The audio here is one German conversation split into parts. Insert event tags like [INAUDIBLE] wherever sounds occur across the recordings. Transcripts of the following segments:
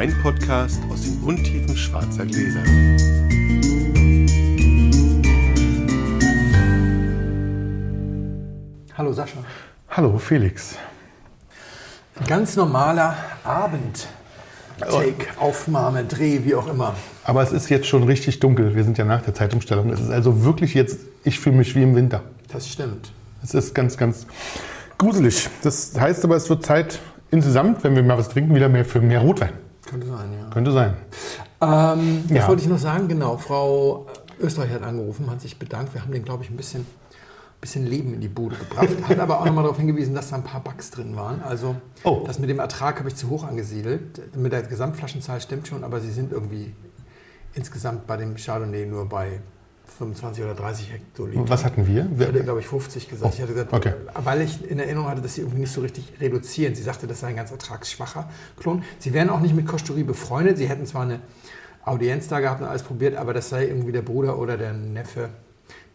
Weinpodcast aus den Untiefen schwarzer Gläser. Hallo Sascha. Hallo Felix. Ein ganz normaler Abend. Take, Aufnahme, Dreh, wie auch immer. Aber es ist jetzt schon richtig dunkel. Wir sind ja nach der Zeitumstellung. Es ist also wirklich jetzt, ich fühle mich wie im Winter. Das stimmt. Es ist ganz, ganz gruselig. Das heißt aber, es wird Zeit insgesamt, wenn wir mal was trinken, wieder mehr für mehr Rotwein. Könnte sein, ja. Könnte sein. Ähm, das Ja. wollte ich noch sagen, genau. Frau Österreich hat angerufen, hat sich bedankt. Wir haben den, glaube ich, ein bisschen, bisschen Leben in die Bude gebracht. Hat aber auch nochmal darauf hingewiesen, dass da ein paar Bugs drin waren. Also Oh. das mit dem Ertrag habe ich zu hoch angesiedelt. Mit der Gesamtflaschenzahl stimmt schon, aber sie sind irgendwie insgesamt bei dem Chardonnay nur bei 25 oder 30 Hektoliter. Was hatten wir? Ich hatte, glaube ich, 50 gesagt. Oh, ich hatte gesagt, okay. weil ich in Erinnerung hatte, dass sie irgendwie nicht so richtig reduzieren. Sie sagte, das sei ein ganz ertragsschwacher Klon. Sie wären auch nicht mit Kosterie befreundet. Sie hätten zwar eine Audienz da gehabt und alles probiert, aber das sei irgendwie der Bruder oder der Neffe,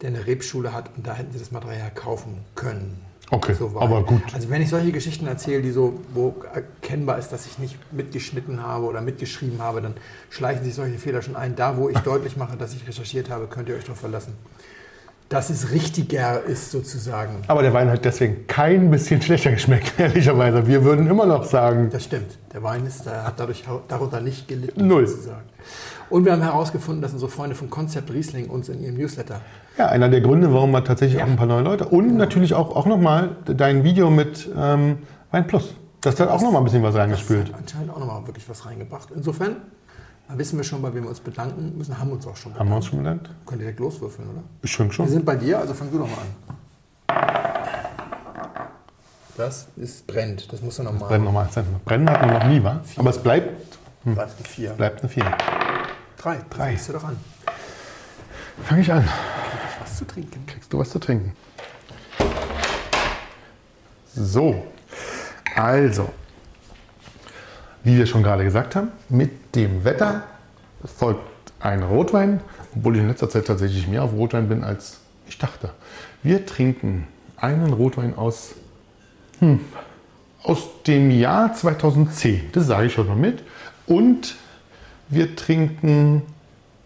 der eine Rebschule hat und da hätten sie das Material kaufen können. Okay, Soweit. aber gut. Also wenn ich solche Geschichten erzähle, die so, wo erkennbar ist, dass ich nicht mitgeschnitten habe oder mitgeschrieben habe, dann schleichen sich solche Fehler schon ein. Da, wo ich [LAUGHS] deutlich mache, dass ich recherchiert habe, könnt ihr euch darauf verlassen. Dass es richtiger ist sozusagen. Aber der Wein hat deswegen kein bisschen schlechter geschmeckt, [LAUGHS] ehrlicherweise. Wir würden immer noch sagen, Das stimmt. Der Wein ist, der hat dadurch darunter nicht gelitten. Null. Sozusagen. Und wir haben herausgefunden, dass unsere Freunde von Concept Riesling uns in ihrem Newsletter ja, einer der Gründe, warum wir tatsächlich Ja. auch ein paar neue Leute und natürlich auch, auch nochmal dein Video mit ähm, Wein Plus. Das hat auch nochmal ein bisschen was das reingespült. hat anscheinend auch nochmal wirklich was reingebracht. Insofern da wissen wir schon, bei wem wir uns bedanken müssen, haben uns auch schon Haben bedankt. wir uns schon bedankt? Können direkt loswürfeln, oder? Ich denke Wir schon. sind bei dir, also fang du doch mal an. Das ist brennt. Das muss du nochmal. Brennen nochmal. Brennen hatten wir noch nie, wa? Aber es bleibt, Bleibt eine vier. bleibt eine 4. Drei. Drei. Fängst du doch an. Fange ich an. Krieg ich was zu trinken? Kriegst du was zu trinken? So, also, wie wir schon gerade gesagt haben, mit dem Wetter folgt ein Rotwein, obwohl ich in letzter Zeit tatsächlich mehr auf Rotwein bin, als ich dachte. Wir trinken einen Rotwein aus, hm, aus dem Jahr 2010, das sage ich schon mal mit. Und wir trinken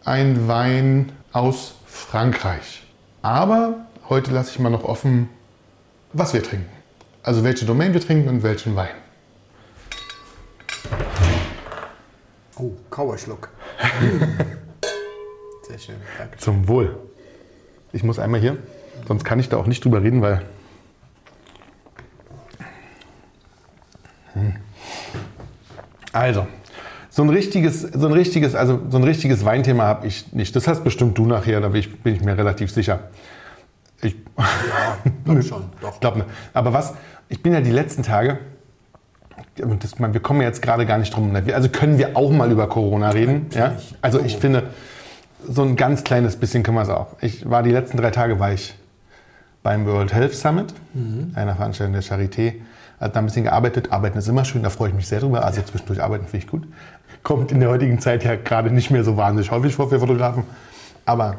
einen Wein aus Frankreich. Aber heute lasse ich mal noch offen, was wir trinken. Also welche Domain wir trinken und welchen Wein. Oh, Kauerschluck. [LAUGHS] Sehr schön. Danke. Zum Wohl. Ich muss einmal hier, sonst kann ich da auch nicht drüber reden, weil. Hm. Also, so ein richtiges, so ein richtiges, also so ein richtiges Weinthema habe ich nicht. Das hast bestimmt du nachher, da bin ich, bin ich mir relativ sicher. Ich [LAUGHS] Glaub schon, doch. glaube, aber was? Ich bin ja die letzten Tage. Das, man, wir kommen ja jetzt gerade gar nicht drum. ne? Also können wir auch mal über Corona reden. Ja? Also ich finde, so ein ganz kleines bisschen können wir es auch. Ich war die letzten drei Tage war ich beim World Health Summit, einer Veranstaltung der Charité. Hat da ein bisschen gearbeitet. Arbeiten ist immer schön, da freue ich mich sehr drüber. Also zwischendurch arbeiten finde ich gut. Kommt in der heutigen Zeit ja gerade nicht mehr so wahnsinnig häufig vor für Fotografen. Aber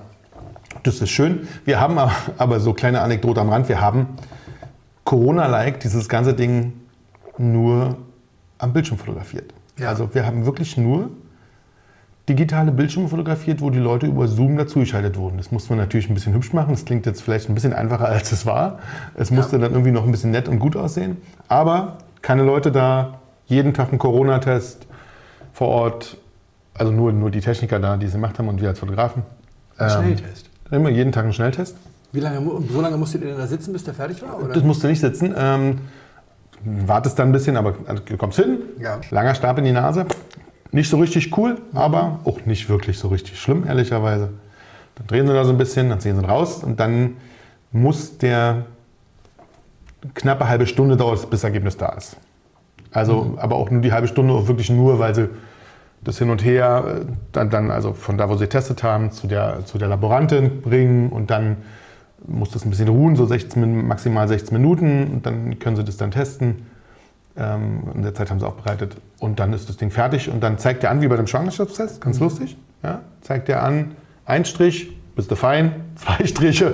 das ist schön. Wir haben aber, aber so kleine Anekdote am Rand. Wir haben Corona-like dieses ganze Ding nur am Bildschirm fotografiert. Ja. Also wir haben wirklich nur digitale Bildschirme fotografiert, wo die Leute über Zoom dazugeschaltet wurden. Das musste man natürlich ein bisschen hübsch machen. Das klingt jetzt vielleicht ein bisschen einfacher, als es war. Es musste dann irgendwie noch ein bisschen nett und gut aussehen. Aber keine Leute da, jeden Tag ein Corona-Test vor Ort. Also nur, nur die Techniker da, die es gemacht haben und wir als Fotografen. Ähm, Schnelltest. Immer jeden Tag einen Schnelltest. Wie lange, so lange musstet ihr denn da sitzen, bis der fertig war? Oder? Das musst du nicht sitzen. Ähm, wartest dann ein bisschen, aber du kommst hin. Ja. Langer Stab in die Nase. Nicht so richtig cool, aber auch nicht wirklich so richtig schlimm, ehrlicherweise. Dann drehen sie da so ein bisschen, dann ziehen sie raus und dann muss der knappe halbe Stunde dauert bis das Ergebnis da ist. Also, aber auch nur die halbe Stunde, auch wirklich nur, weil sie das hin und her, äh, dann, dann also von da, wo sie getestet haben, zu der, zu der Laborantin bringen und dann muss das ein bisschen ruhen, so 16, Min- maximal 16 Minuten und dann können sie das dann testen. Ähm, in der Zeit haben sie aufbereitet und dann ist das Ding fertig und dann zeigt er an, wie bei dem Schwangerschaftstest, ganz lustig, ja, zeigt er an, ein Strich, bist du fein, [LAUGHS] zwei Striche,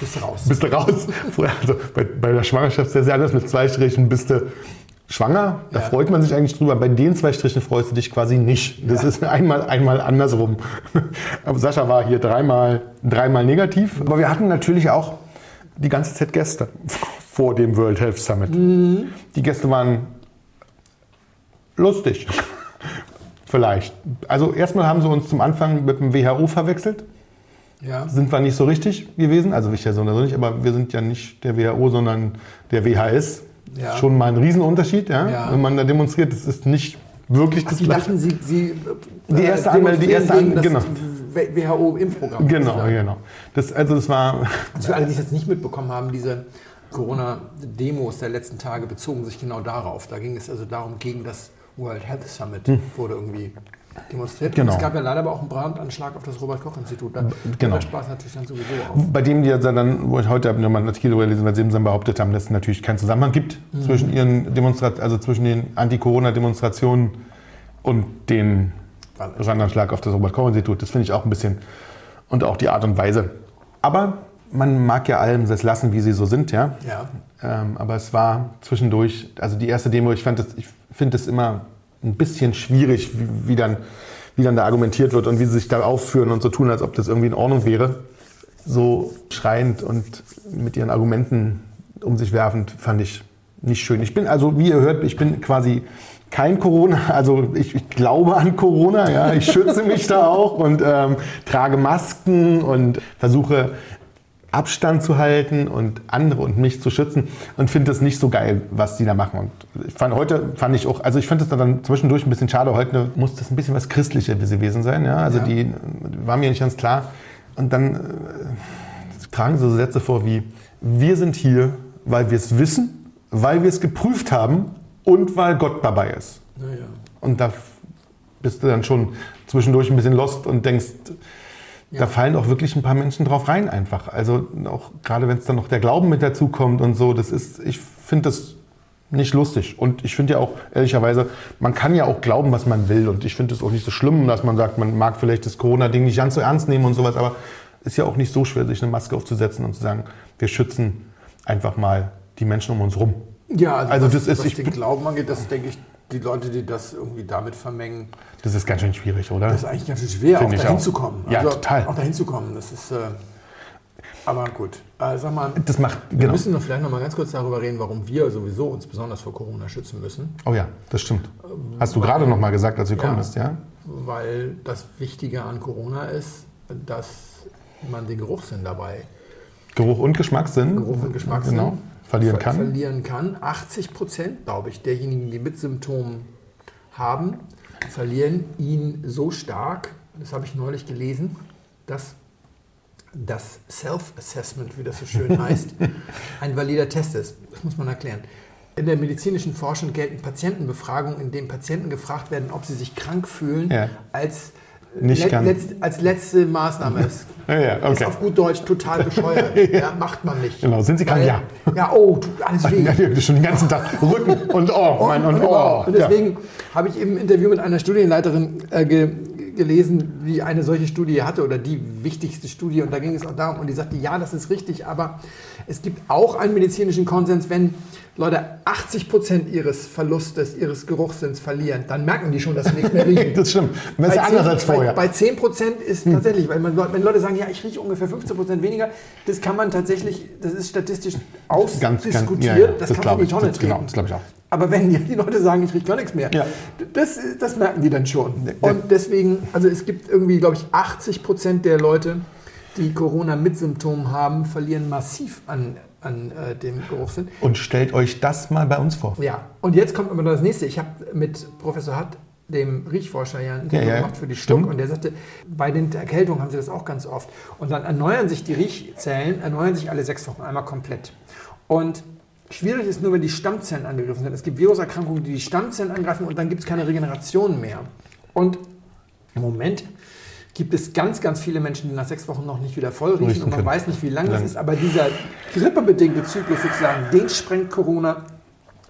Bist du raus. bist du raus. [LAUGHS] Also bei, bei der Schwangerschaftstest ist ja alles mit zwei Strichen, bist du schwanger. Da Ja. freut man sich eigentlich drüber. Bei den zwei Strichen freust du dich quasi nicht. Das Ja. ist einmal, einmal andersrum. Aber Sascha war hier dreimal, dreimal negativ. Aber wir hatten natürlich auch die ganze Zeit Gäste vor dem World Health Summit. Mhm. Die Gäste waren lustig. Vielleicht. Also erstmal haben sie uns zum Anfang mit dem WHO verwechselt. Ja. Sind wir nicht so richtig gewesen. Also ich ja so oder so nicht, aber wir sind ja nicht der WHO, sondern der WHS. Ja. Schon mal ein Riesenunterschied, ja? Ja. Wenn man da demonstriert, das ist nicht wirklich das Gleiche. dachten, Sie, Sie Die erste Anmeldung, die erste gegen An- das WHO-Impfprogramm. Genau, genau. Das, also das war, Also für alle, die es jetzt nicht mitbekommen haben, diese Corona-Demos der letzten Tage bezogen sich genau darauf. Da ging es also darum, gegen das World Health Summit wurde irgendwie demonstriert. Genau. Und es gab ja leider aber auch einen Brandanschlag auf das Robert-Koch-Institut. Da genau. Spaß natürlich dann sowieso auf. bei dem die ja dann, wo ich heute nochmal einen Artikel darüber gelesen, weil sie eben dann behauptet haben, dass es natürlich keinen Zusammenhang gibt Mhm. zwischen ihren Demonstrationen, also zwischen den Anti-Corona-Demonstrationen und den Brandanschlag auf das Robert-Koch-Institut. Das finde ich auch ein bisschen und auch die Art und Weise. Aber man mag ja allem das lassen, wie sie so sind, ja. Ja. Ähm, aber es war zwischendurch, also die erste Demo, ich, fand das- ich finde es immer ein bisschen schwierig, wie, wie, dann, wie dann da argumentiert wird und wie sie sich da aufführen und so tun, als ob das irgendwie in Ordnung wäre. So schreiend und mit ihren Argumenten um sich werfend fand ich nicht schön. Ich bin also, wie ihr hört, ich bin quasi kein Corona, also ich, ich glaube an Corona, ja, ich schütze mich da auch und ähm, trage Masken und versuche Abstand zu halten und andere und mich zu schützen und finde das nicht so geil, was die da machen. Und ich fand heute fand ich auch, also ich fand es dann zwischendurch ein bisschen schade. Heute muss das ein bisschen was Christliches gewesen sein. Ja? Also Ja. die war mir nicht ganz klar. Und dann äh, tragen sie so Sätze vor wie: Wir sind hier, weil wir es wissen, weil wir es geprüft haben und weil Gott dabei ist. Naja. Und da bist du dann schon zwischendurch ein bisschen lost und denkst, da fallen auch wirklich ein paar Menschen drauf rein einfach. Also auch gerade wenn es dann noch der Glauben mit dazu kommt und so, das ist, ich finde das nicht lustig. Und ich finde ja auch, ehrlicherweise, man kann ja auch glauben, was man will. Und ich finde es auch nicht so schlimm, dass man sagt, man mag vielleicht das Corona-Ding nicht ganz so ernst nehmen und sowas, aber ist ja auch nicht so schwer, sich eine Maske aufzusetzen und zu sagen, wir schützen einfach mal die Menschen um uns rum. Ja, also, Also was, das ist- was ich den Glauben angeht, das denke ich, die Leute, die das irgendwie damit vermengen, Das ist ganz schön schwierig, oder? das ist eigentlich ganz schön schwer, auch Finde ich dahin auch. zu kommen. Ja, total. Auch dahin zu kommen, das ist. Äh, aber gut, äh, sag mal, Das macht, wir genau. müssen noch vielleicht noch mal ganz kurz darüber reden, warum wir sowieso uns besonders vor Corona schützen müssen. Oh ja, das stimmt. Hast du gerade noch mal gesagt, als du gekommen Ja. bist, ja? Weil das Wichtige an Corona ist, dass man den Geruchssinn dabei Geruch und Geschmackssinn. Geruch und Geschmackssinn Genau. Verlieren ver- kann. verlieren kann. 80 Prozent, glaube ich, derjenigen, die mit Symptomen haben, verlieren ihn so stark, das habe ich neulich gelesen, dass das Self-Assessment, wie das so schön [LAUGHS] heißt, ein valider Test ist. Das muss man erklären. In der medizinischen Forschung gelten Patientenbefragungen, in denen Patienten gefragt werden, ob sie sich krank fühlen, Ja. als, Nicht let- ganz. letzt- als letzte Maßnahme ist. [LAUGHS] Ja, ja, Ist okay. auf gut Deutsch total bescheuert. [LAUGHS] ja, macht man nicht. Genau, sind Sie krank? Ja. Ja, oh, tut alles [LAUGHS] weh. Ja, schon den ganzen Tag Rücken und oh, mein und, und, oh. und deswegen habe ich im Interview mit einer Studienleiterin äh, ge gelesen, die eine solche Studie hatte oder die wichtigste Studie. Und da ging es auch darum, und die sagte, ja, das ist richtig, aber es gibt auch einen medizinischen Konsens, wenn Leute 80 Prozent ihres Verlustes, ihres Geruchssinns verlieren, dann merken die schon, dass sie nichts mehr riechen. [LAUGHS] Das stimmt. Das ist ja 10 anders als vorher. Hm. Bei, bei 10 Prozent ist tatsächlich, weil man, wenn Leute sagen, ja, ich rieche ungefähr 15 Prozent weniger, das kann man tatsächlich, das ist statistisch ausdiskutiert, ja, ja, das, das kann man die Tonne Das- genau, treten. das glaube ich auch. Aber wenn die, Leute sagen, ich rieche gar nichts mehr, Ja. das, das merken die dann schon. Und deswegen, also es gibt irgendwie, glaube ich, 80 Prozent der Leute, die Corona mit Symptomen haben, verlieren massiv an, an äh, dem Geruchssinn. Und stellt euch das mal bei uns vor. Ja, und jetzt kommt aber noch das nächste. Ich habe mit Professor Hatt, dem Riechforscher, ja ein Interview Ja, ja, gemacht für die. Stuck und der sagte, bei den Erkältungen haben sie das auch ganz oft. Und dann erneuern sich die Riechzellen, erneuern sich alle sechs Wochen einmal komplett. Und schwierig ist nur, wenn die Stammzellen angegriffen sind. Es gibt Viruserkrankungen, die die Stammzellen angreifen und dann gibt es keine Regeneration mehr. Und im Moment gibt es ganz, ganz viele Menschen, die nach sechs Wochen noch nicht wieder voll riechen und man können. weiß nicht, wie lang das ist. Aber dieser grippebedingte Zyklus sozusagen, den sprengt Corona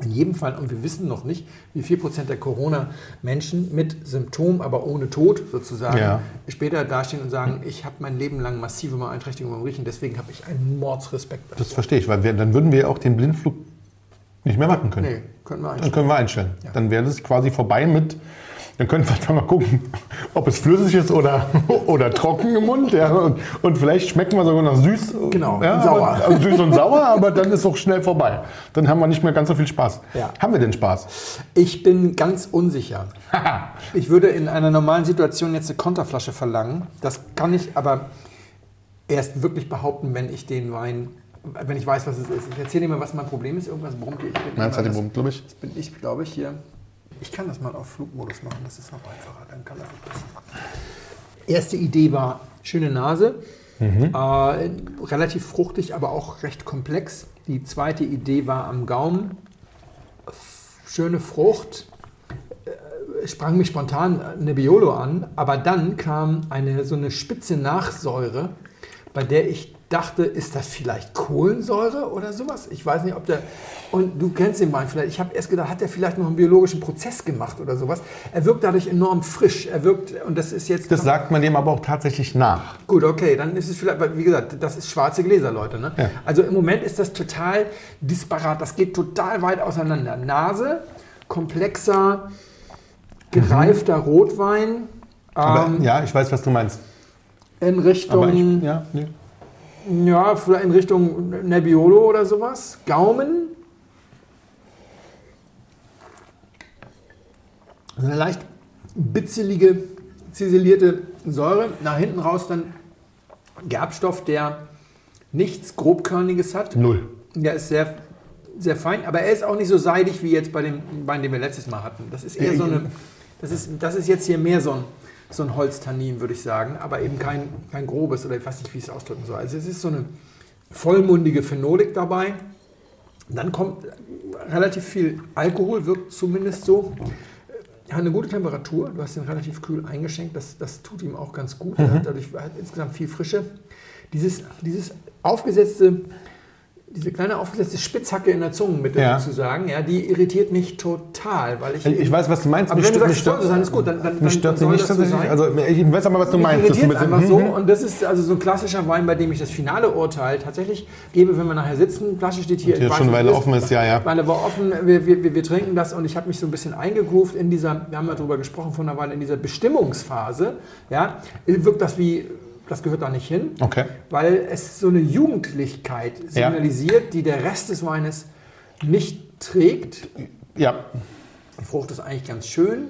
in jedem Fall, und wir wissen noch nicht, wie viel Prozent der Corona-Menschen mit Symptomen, aber ohne Tod sozusagen, Ja. später dastehen und sagen, ich habe mein Leben lang massive Beeinträchtigungen beim Riechen, deswegen habe ich einen Mordsrespekt. Das verstehe ich, weil wir, dann würden wir auch den Blindflug nicht mehr machen können. Nee, können wir Dann einstellen. können wir einstellen. Dann wäre das quasi vorbei mit. Dann können wir mal gucken, ob es flüssig ist oder, [LAUGHS] oder trocken im Mund. Ja. Und, und vielleicht schmecken wir sogar noch süß. Genau, ja, und sauer. Aber, also süß und [LAUGHS] sauer, aber dann ist auch schnell vorbei. Dann haben wir nicht mehr ganz so viel Spaß. Ja. Haben wir denn Spaß? Ich bin ganz unsicher. [LAUGHS] Ich würde in einer normalen Situation jetzt eine Konterflasche verlangen. Das kann ich aber erst wirklich behaupten, wenn ich den Wein, wenn ich weiß, was es ist. Ich erzähle dir mal, was mein Problem ist. Irgendwas brummt hier. Ich bin Meinst du immer die das- Brummt, glaube ich? Das bin ich, glaube ich, hier. Ich kann das mal auf Flugmodus machen, das ist noch einfacher. Dann kann das nicht passieren. Erste Idee war schöne Nase, äh, relativ fruchtig, aber auch recht komplex. Die zweite Idee war am Gaumen, schöne Frucht, äh, sprang mich spontan Nebbiolo an, aber dann kam eine so eine spitze Nachsäure, bei der ich dachte, ist das vielleicht Kohlensäure oder sowas? Ich weiß nicht, ob der. Und du kennst den Wein vielleicht. Ich habe erst gedacht, hat er vielleicht noch einen biologischen Prozess gemacht oder sowas? Er wirkt dadurch enorm frisch. Er wirkt, und das ist jetzt. Das sagt man dem aber auch tatsächlich nach. Gut, okay, dann ist es vielleicht, wie gesagt, das ist schwarze Gläser, Leute. Ne? Ja. Also im Moment ist das total disparat, das geht total weit auseinander. Nase, komplexer, gereifter Rotwein Aber ähm, ja, ich weiß, was du meinst. in Richtung, ich, ja, nee. Ja, vielleicht in Richtung Nebbiolo oder sowas. Gaumen. Eine leicht bitzelige, ziselierte Säure. Nach hinten raus dann Gerbstoff, der nichts grobkörniges hat. Null. Der ist sehr, sehr fein, aber er ist auch nicht so seidig wie jetzt bei dem Wein, den wir letztes Mal hatten. Das ist eher so eine, [LAUGHS] das ist, das ist jetzt hier mehr so ein, so ein Holztannin, würde ich sagen, aber eben kein, kein grobes oder ich weiß nicht, wie ich es ausdrücken soll. Also es ist so eine vollmundige Phenolik dabei. Dann kommt relativ viel Alkohol, wirkt zumindest so. Er hat eine gute Temperatur, du hast ihn relativ kühl eingeschenkt, das, das tut ihm auch ganz gut. Er hat dadurch er hat insgesamt viel Frische. Dieses, dieses aufgesetzte, diese kleine aufgesetzte Spitzhacke in der Zungenmitte Ja. sozusagen, ja, die irritiert mich total, weil ich. Ich weiß, was du meinst. aber Mich wenn du stört- sagst, es mich soll so sein, stört- ist gut, dann, dann, Mich stört sie soll nicht das so tatsächlich. sein. Also ich weiß aber, was du Mich meinst. irritiert mit- einfach so Mhm. und das ist also so ein klassischer Wein, bei dem ich das finale Urteil tatsächlich gebe, wenn wir nachher sitzen. Flasche steht hier. Weiß, schon, weil er offen ist, ja, ja. Weil er war offen, wir, wir, wir, wir trinken das und ich habe mich so ein bisschen eingegroovt in dieser, wir haben ja darüber gesprochen vor einer Weile, in dieser Bestimmungsphase. Ja, wirkt das wie, das gehört da nicht hin, Okay. weil es so eine Jugendlichkeit signalisiert, die der Rest des Weines nicht trägt. Ja, Die Frucht ist eigentlich ganz schön.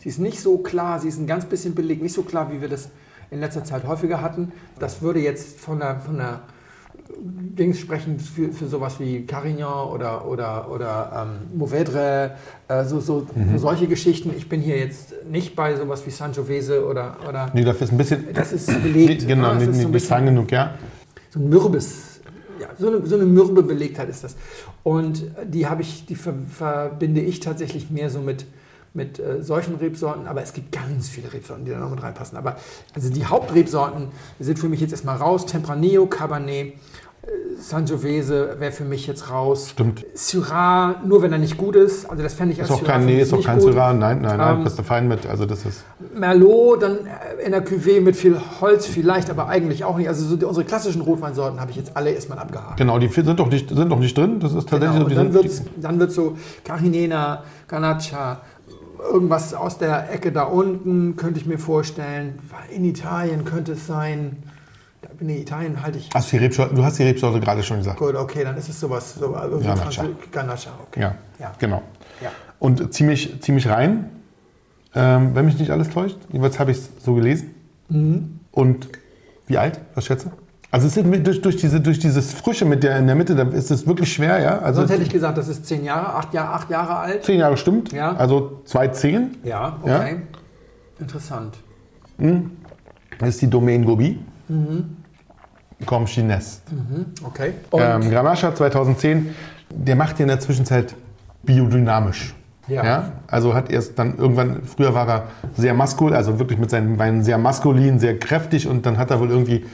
Sie ist nicht so klar, sie ist ein ganz bisschen belegt, nicht so klar, wie wir das in letzter Zeit häufiger hatten. Das würde jetzt von der, von der Dings sprechen für, für sowas wie Carignan oder, oder, oder ähm, Mourvedre, äh, so, so, so solche Geschichten. Ich bin hier jetzt nicht bei sowas wie Sangiovese oder, oder nee, dafür ist ein bisschen. das ist belegt. Genau, es nicht, so nicht, fein genug, ja. so ein mürbes, ja, so eine, so eine mürbe Belegtheit ist das. Und die habe ich, die ver, verbinde ich tatsächlich mehr so mit, mit äh, solchen Rebsorten, aber es gibt ganz viele Rebsorten, die da noch mit reinpassen. Aber also die Hauptrebsorten sind für mich jetzt erstmal raus. Tempranillo, Cabernet, Sangiovese wäre für mich jetzt raus. Stimmt. Syrah, nur wenn er nicht gut ist. Also das fände ich Ist als auch kein, für nee, ist auch kein gut. Syrah. Nein, nein, nein, Ähm, bist du fein mit. Also das ist. Merlot, dann in der Cuvée mit viel Holz vielleicht, aber eigentlich auch nicht. Also so die, unsere klassischen Rotweinsorten habe ich jetzt alle erstmal abgehakt. Genau, die sind doch nicht, sind doch nicht drin. Das ist tatsächlich Genau, so. dann wird dann wird's so Carinena, Garnacha, irgendwas aus der Ecke da unten könnte ich mir vorstellen. In Italien könnte es sein. In Italien halte ich. hast du, die Rebsorte, du hast die Rebsorte gerade schon gesagt. Gut, okay, dann ist es sowas. So, also so Garnacha. Franzö- Garnacha, okay. Ja, Ja. genau. Ja. Und ziemlich, ziemlich rein, ähm, wenn mich nicht alles täuscht. Jedenfalls habe ich es so gelesen. Mhm. Und wie alt? Was schätze? Also es ist durch, durch, diese, durch dieses Frische mit der in der Mitte, da ist es wirklich schwer, ja. Also Sonst hätte ich gesagt, das ist zehn Jahre, acht Jahre, acht Jahre alt. zehn Jahre stimmt. Ja. Also 2,10. Ja, Ja. okay. Interessant. Das ist die Domaine Gobi. Mhm. Comme Chinest. Okay. Und, Ähm, Granacha 2010, der macht in der Zwischenzeit biodynamisch. Ja. Also hat erst dann irgendwann, früher war er sehr maskulin, also wirklich mit seinen Weinen sehr maskulin, sehr kräftig und dann hat er wohl irgendwie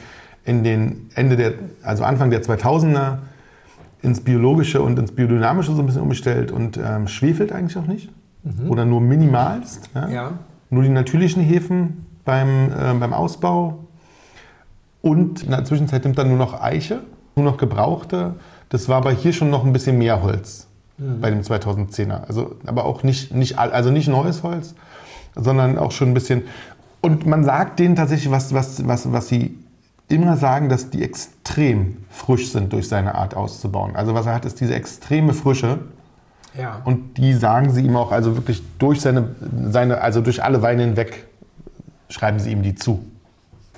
in den Ende der, also Anfang der 2000er ins Biologische und ins Biodynamische so ein bisschen umgestellt und ähm, schwefelt eigentlich auch nicht. Oder nur minimalst. Ja? Mhm. ja. Nur die natürlichen Hefen beim, äh, beim Ausbau. Und in der Zwischenzeit nimmt er nur noch Eiche, nur noch gebrauchte. Das war aber hier schon noch ein bisschen mehr Holz. bei dem 2010er. Also, aber auch nicht, nicht, also nicht neues Holz, sondern auch schon ein bisschen. Und man sagt denen tatsächlich, was, was, was, was sie immer sagen, dass die extrem frisch sind durch seine Art auszubauen. Also was er hat, ist diese extreme Frische. Ja. Und die sagen sie ihm auch, also wirklich durch seine, seine also durch alle Weine hinweg schreiben sie ihm die zu.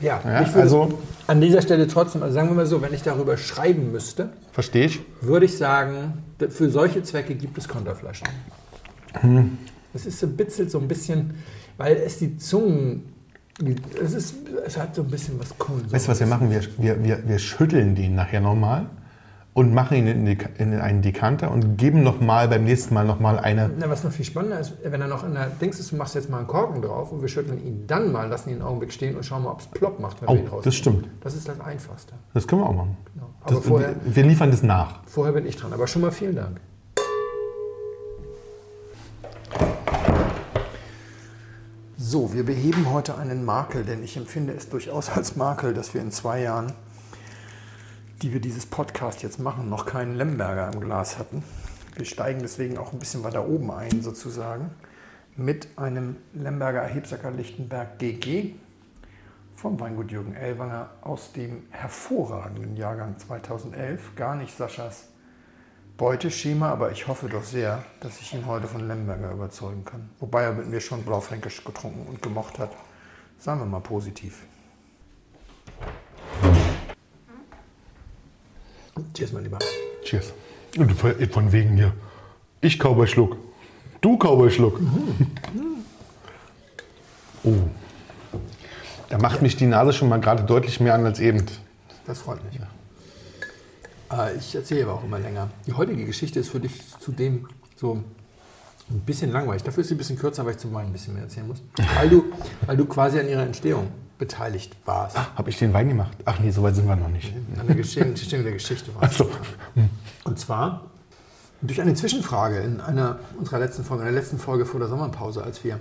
Ja, Ja, ich würde also- an dieser Stelle trotzdem, also sagen wir mal so, wenn ich darüber schreiben müsste, Verstehe ich? würde ich sagen, für solche Zwecke gibt es Konterflaschen. Hm. Es ist so bitzelt so ein bisschen, weil es die Zungen, es, ist, es hat so ein bisschen was Kohlen. Weißt du, was wir machen? Wir, wir, wir, wir schütteln den nachher nochmal und machen ihn in, die- in einen Dekanter und geben nochmal beim nächsten Mal nochmal eine. Na, was noch viel spannender ist, wenn er noch in der Dings ist, du machst jetzt mal einen Korken drauf und wir schütteln ihn dann mal, lassen ihn einen Augenblick stehen und schauen mal, ob es plopp macht, wenn Oh, wir ihn das rausnehmen. stimmt. Das ist das Einfachste. Das können wir auch machen. Genau. Aber Das, vorher, wir liefern das nach. vorher bin ich dran. Aber schon mal vielen Dank. So, wir beheben heute einen Makel, denn ich empfinde es durchaus als Makel, dass wir in zwei Jahren, die wir dieses Podcast jetzt machen, noch keinen Lemberger im Glas hatten. Wir steigen deswegen auch ein bisschen weiter oben ein, sozusagen, mit einem Lemberger Hebsacker Lichtenberg GG vom Weingut Jürgen Ellwanger aus dem hervorragenden Jahrgang 2011. Gar nicht Saschas Beuteschema, aber ich hoffe doch sehr, dass ich ihn heute von Lemberger überzeugen kann. Wobei er mit mir schon Blaufränkisch getrunken und gemocht hat. Sagen wir mal positiv. Cheers, mein Lieber. Cheers. Und von- wegen hier. Ich Cowboy Schluck. Du Cowboy Schluck. Oh. Da macht mich die Nase schon mal gerade deutlich mehr an als eben. Das freut mich. Äh, ich erzähle aber auch immer länger. Die heutige Geschichte ist für dich zudem so ein bisschen langweilig. Dafür ist sie ein bisschen kürzer, weil ich zum Wein ein bisschen mehr erzählen muss. Weil du, weil du quasi an ihrer Entstehung beteiligt warst. Habe ich den Wein gemacht? Ach nee, so weit sind wir noch nicht. An der Geschichte, der Geschichte warst. Achso. Und zwar durch eine Zwischenfrage in einer unserer letzten Folge, in der letzten Folge vor der Sommerpause, als wir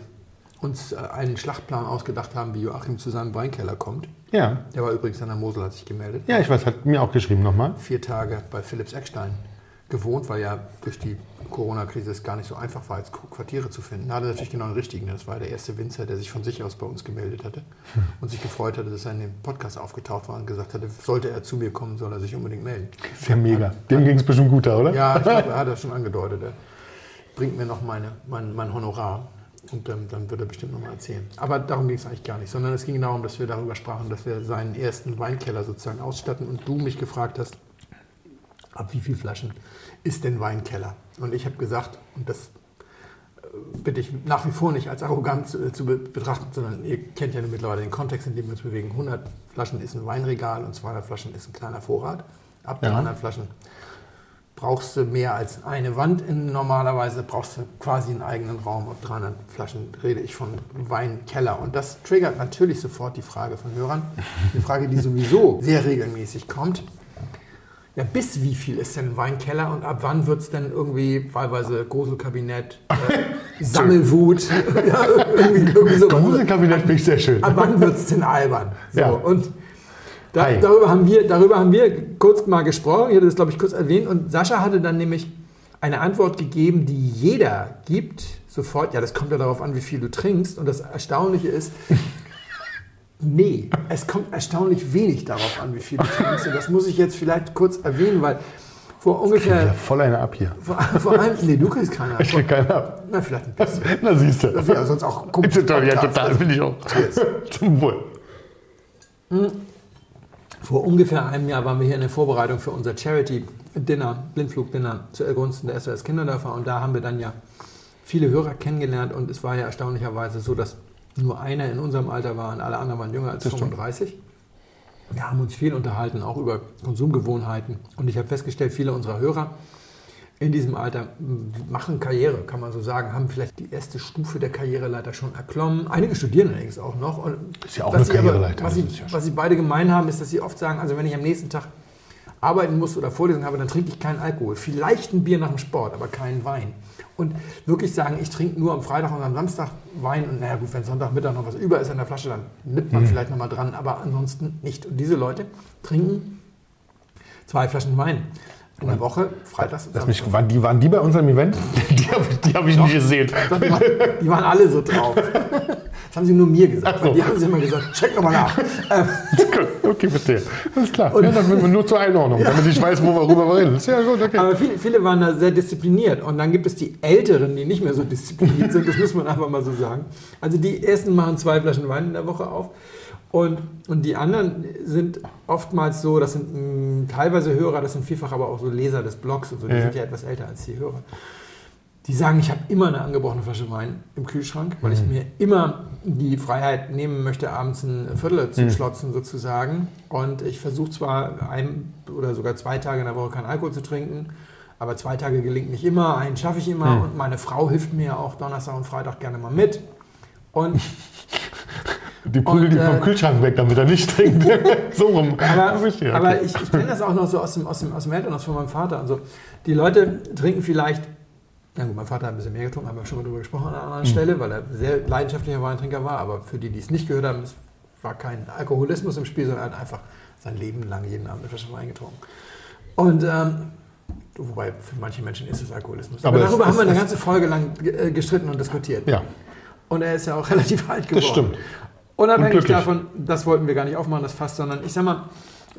uns äh, einen Schlachtplan ausgedacht haben, wie Joachim zu seinem Weinkeller kommt. Ja. Der war übrigens an der Mosel, hat sich gemeldet. Ja, ich weiß, hat mir auch geschrieben nochmal. Vier Tage bei Philips Eckstein gewohnt, weil ja durch die Corona-Krise es gar nicht so einfach war, jetzt Quartiere zu finden. Da hatte er natürlich genau den richtigen. Das war der erste Winzer, der sich von sich aus bei uns gemeldet hatte und sich gefreut hatte, dass er in dem Podcast aufgetaucht war und gesagt hatte, sollte er zu mir kommen, soll er sich unbedingt melden. Ist ja mega. Dem ging es bestimmt guter, oder? Ja, ich glaube, [LAUGHS] er hat das schon angedeutet. Er bringt mir noch meine, mein, mein Honorar. Und ähm, dann wird er bestimmt noch mal erzählen. Aber darum ging es eigentlich gar nicht, sondern es ging darum, dass wir darüber sprachen, dass wir seinen ersten Weinkeller sozusagen ausstatten und du mich gefragt hast, ab wie viel Flaschen ist denn Weinkeller? Und ich habe gesagt, und das äh, bitte ich nach wie vor nicht als arrogant zu, zu be- betrachten, sondern ihr kennt ja mittlerweile den Kontext, in dem wir uns bewegen. 100 Flaschen ist ein Weinregal und 200 Flaschen ist ein kleiner Vorrat. Ab Ja. 300 Flaschen brauchst du mehr als eine Wand. In, normalerweise brauchst du quasi einen eigenen Raum. Ab 300 Flaschen rede ich von Weinkeller. Und das triggert natürlich sofort die Frage von Hörern. Eine Frage, die sowieso sehr regelmäßig kommt. Ja, bis wie viel ist denn ein Weinkeller und ab wann wird es denn irgendwie wahlweise Gruselkabinett, äh, [LAUGHS] Sammelwut, [LAUGHS] ja, irgendwie, irgendwie so. Gruselkabinett finde ich sehr schön. Ab wann wird es denn albern? So, Ja. Und da, darüber, haben wir, darüber haben wir kurz mal gesprochen. Ich hatte das, glaube ich, kurz erwähnt. Und Sascha hatte dann nämlich eine Antwort gegeben, die jeder gibt, sofort. Ja, das kommt ja darauf an, wie viel du trinkst. Und das Erstaunliche ist, nee, es kommt erstaunlich wenig darauf an, wie viel du trinkst. Und das muss ich jetzt vielleicht kurz erwähnen, weil vor Ja, ungefähr, voll eine ab hier. vor, vor allem, nee, du kriegst keiner. Ich krieg keinen ab. Na, vielleicht ein bisschen. Na siehst du. Das wäre sonst auch komisch. Total, ja, total, finde ich auch. Zum Wohl. Vor ungefähr einem Jahr waren wir hier in der Vorbereitung für unser Charity-Dinner, Blindflug-Dinner zugunsten der SOS Kinderdörfer. Und da haben wir dann ja viele Hörer kennengelernt. Und es war ja erstaunlicherweise so, dass nur einer in unserem Alter war und alle anderen waren jünger als Das stimmt. 35. Wir haben uns viel unterhalten, auch über Konsumgewohnheiten. Und ich habe festgestellt, viele unserer Hörer in diesem Alter machen Karriere, kann man so sagen, haben vielleicht die erste Stufe der Karriereleiter schon erklommen. Einige studieren allerdings auch noch. Und Ist ja auch was eine sie aber- Karriereleiter, Was sie, ja was sie beide gemein haben, ist, dass sie oft sagen, also wenn ich am nächsten Tag arbeiten muss oder Vorlesungen habe, dann trinke ich keinen Alkohol. Vielleicht ein Bier nach dem Sport, aber keinen Wein. Und wirklich sagen, ich trinke nur am Freitag und am Samstag Wein und naja gut, wenn Sonntagmittag noch was über ist in der Flasche, dann nippt man vielleicht noch mal dran, aber ansonsten nicht. Und diese Leute trinken zwei Flaschen Wein In der Woche, freitags und Lass mich, waren, die, waren die bei unserem Event? [LAUGHS] Die habe hab ich nicht gesehen. Doch, Die waren, die waren alle so drauf. [LAUGHS] Das haben sie nur mir gesagt. So. Die haben sie immer gesagt, check nochmal nach. [LAUGHS] Ähm, okay, verstehe. Alles klar. ja, dann nur zur Einordnung, [LAUGHS] damit ich weiß, worüber wir reden. Ja gut, okay. Aber viele, viele waren da sehr diszipliniert. Und dann gibt es die Älteren, die nicht mehr so diszipliniert sind. Das muss man einfach mal so sagen. Also die ersten machen zwei Flaschen Wein in der Woche auf. Und, und die anderen sind oftmals so, das sind mh, teilweise Hörer, das sind vielfach aber auch so Leser des Blogs und so, die Ja. sind ja etwas älter als die Hörer. Die sagen, ich habe immer eine angebrochene Flasche Wein im Kühlschrank, weil ich mir immer die Freiheit nehmen möchte, abends ein Viertel zu schlotzen sozusagen. Und ich versuche zwar ein oder sogar zwei Tage in der Woche keinen Alkohol zu trinken, aber zwei Tage gelingt nicht immer, einen schaffe ich immer und meine Frau hilft mir auch Donnerstag und Freitag gerne mal mit. Und [LAUGHS] Die Und, die vom äh, Kühlschrank weg, damit er nicht trinkt. [LAUGHS] so rum. Aber, Verstehe, okay. aber ich, ich kenne das auch noch so aus dem, aus dem, aus dem Elternhaus von meinem Vater. Also die Leute trinken vielleicht, na gut, mein Vater hat ein bisschen mehr getrunken, haben wir schon mal drüber gesprochen an einer anderen Hm. Stelle, weil er sehr leidenschaftlicher Weintrinker war. Aber für die, die es nicht gehört haben, es war kein Alkoholismus im Spiel, sondern er hat einfach sein Leben lang jeden Abend eine Flasche Wein getrunken. Und ähm, wobei für manche Menschen ist es Alkoholismus. Aber, Aber es darüber haben ist- wir eine es- ganze Folge lang äh, gestritten und diskutiert. ja, Und er ist ja auch [LAUGHS] relativ alt geworden. das stimmt. Unabhängig davon, das wollten wir gar nicht aufmachen, das Fass, sondern ich sag mal,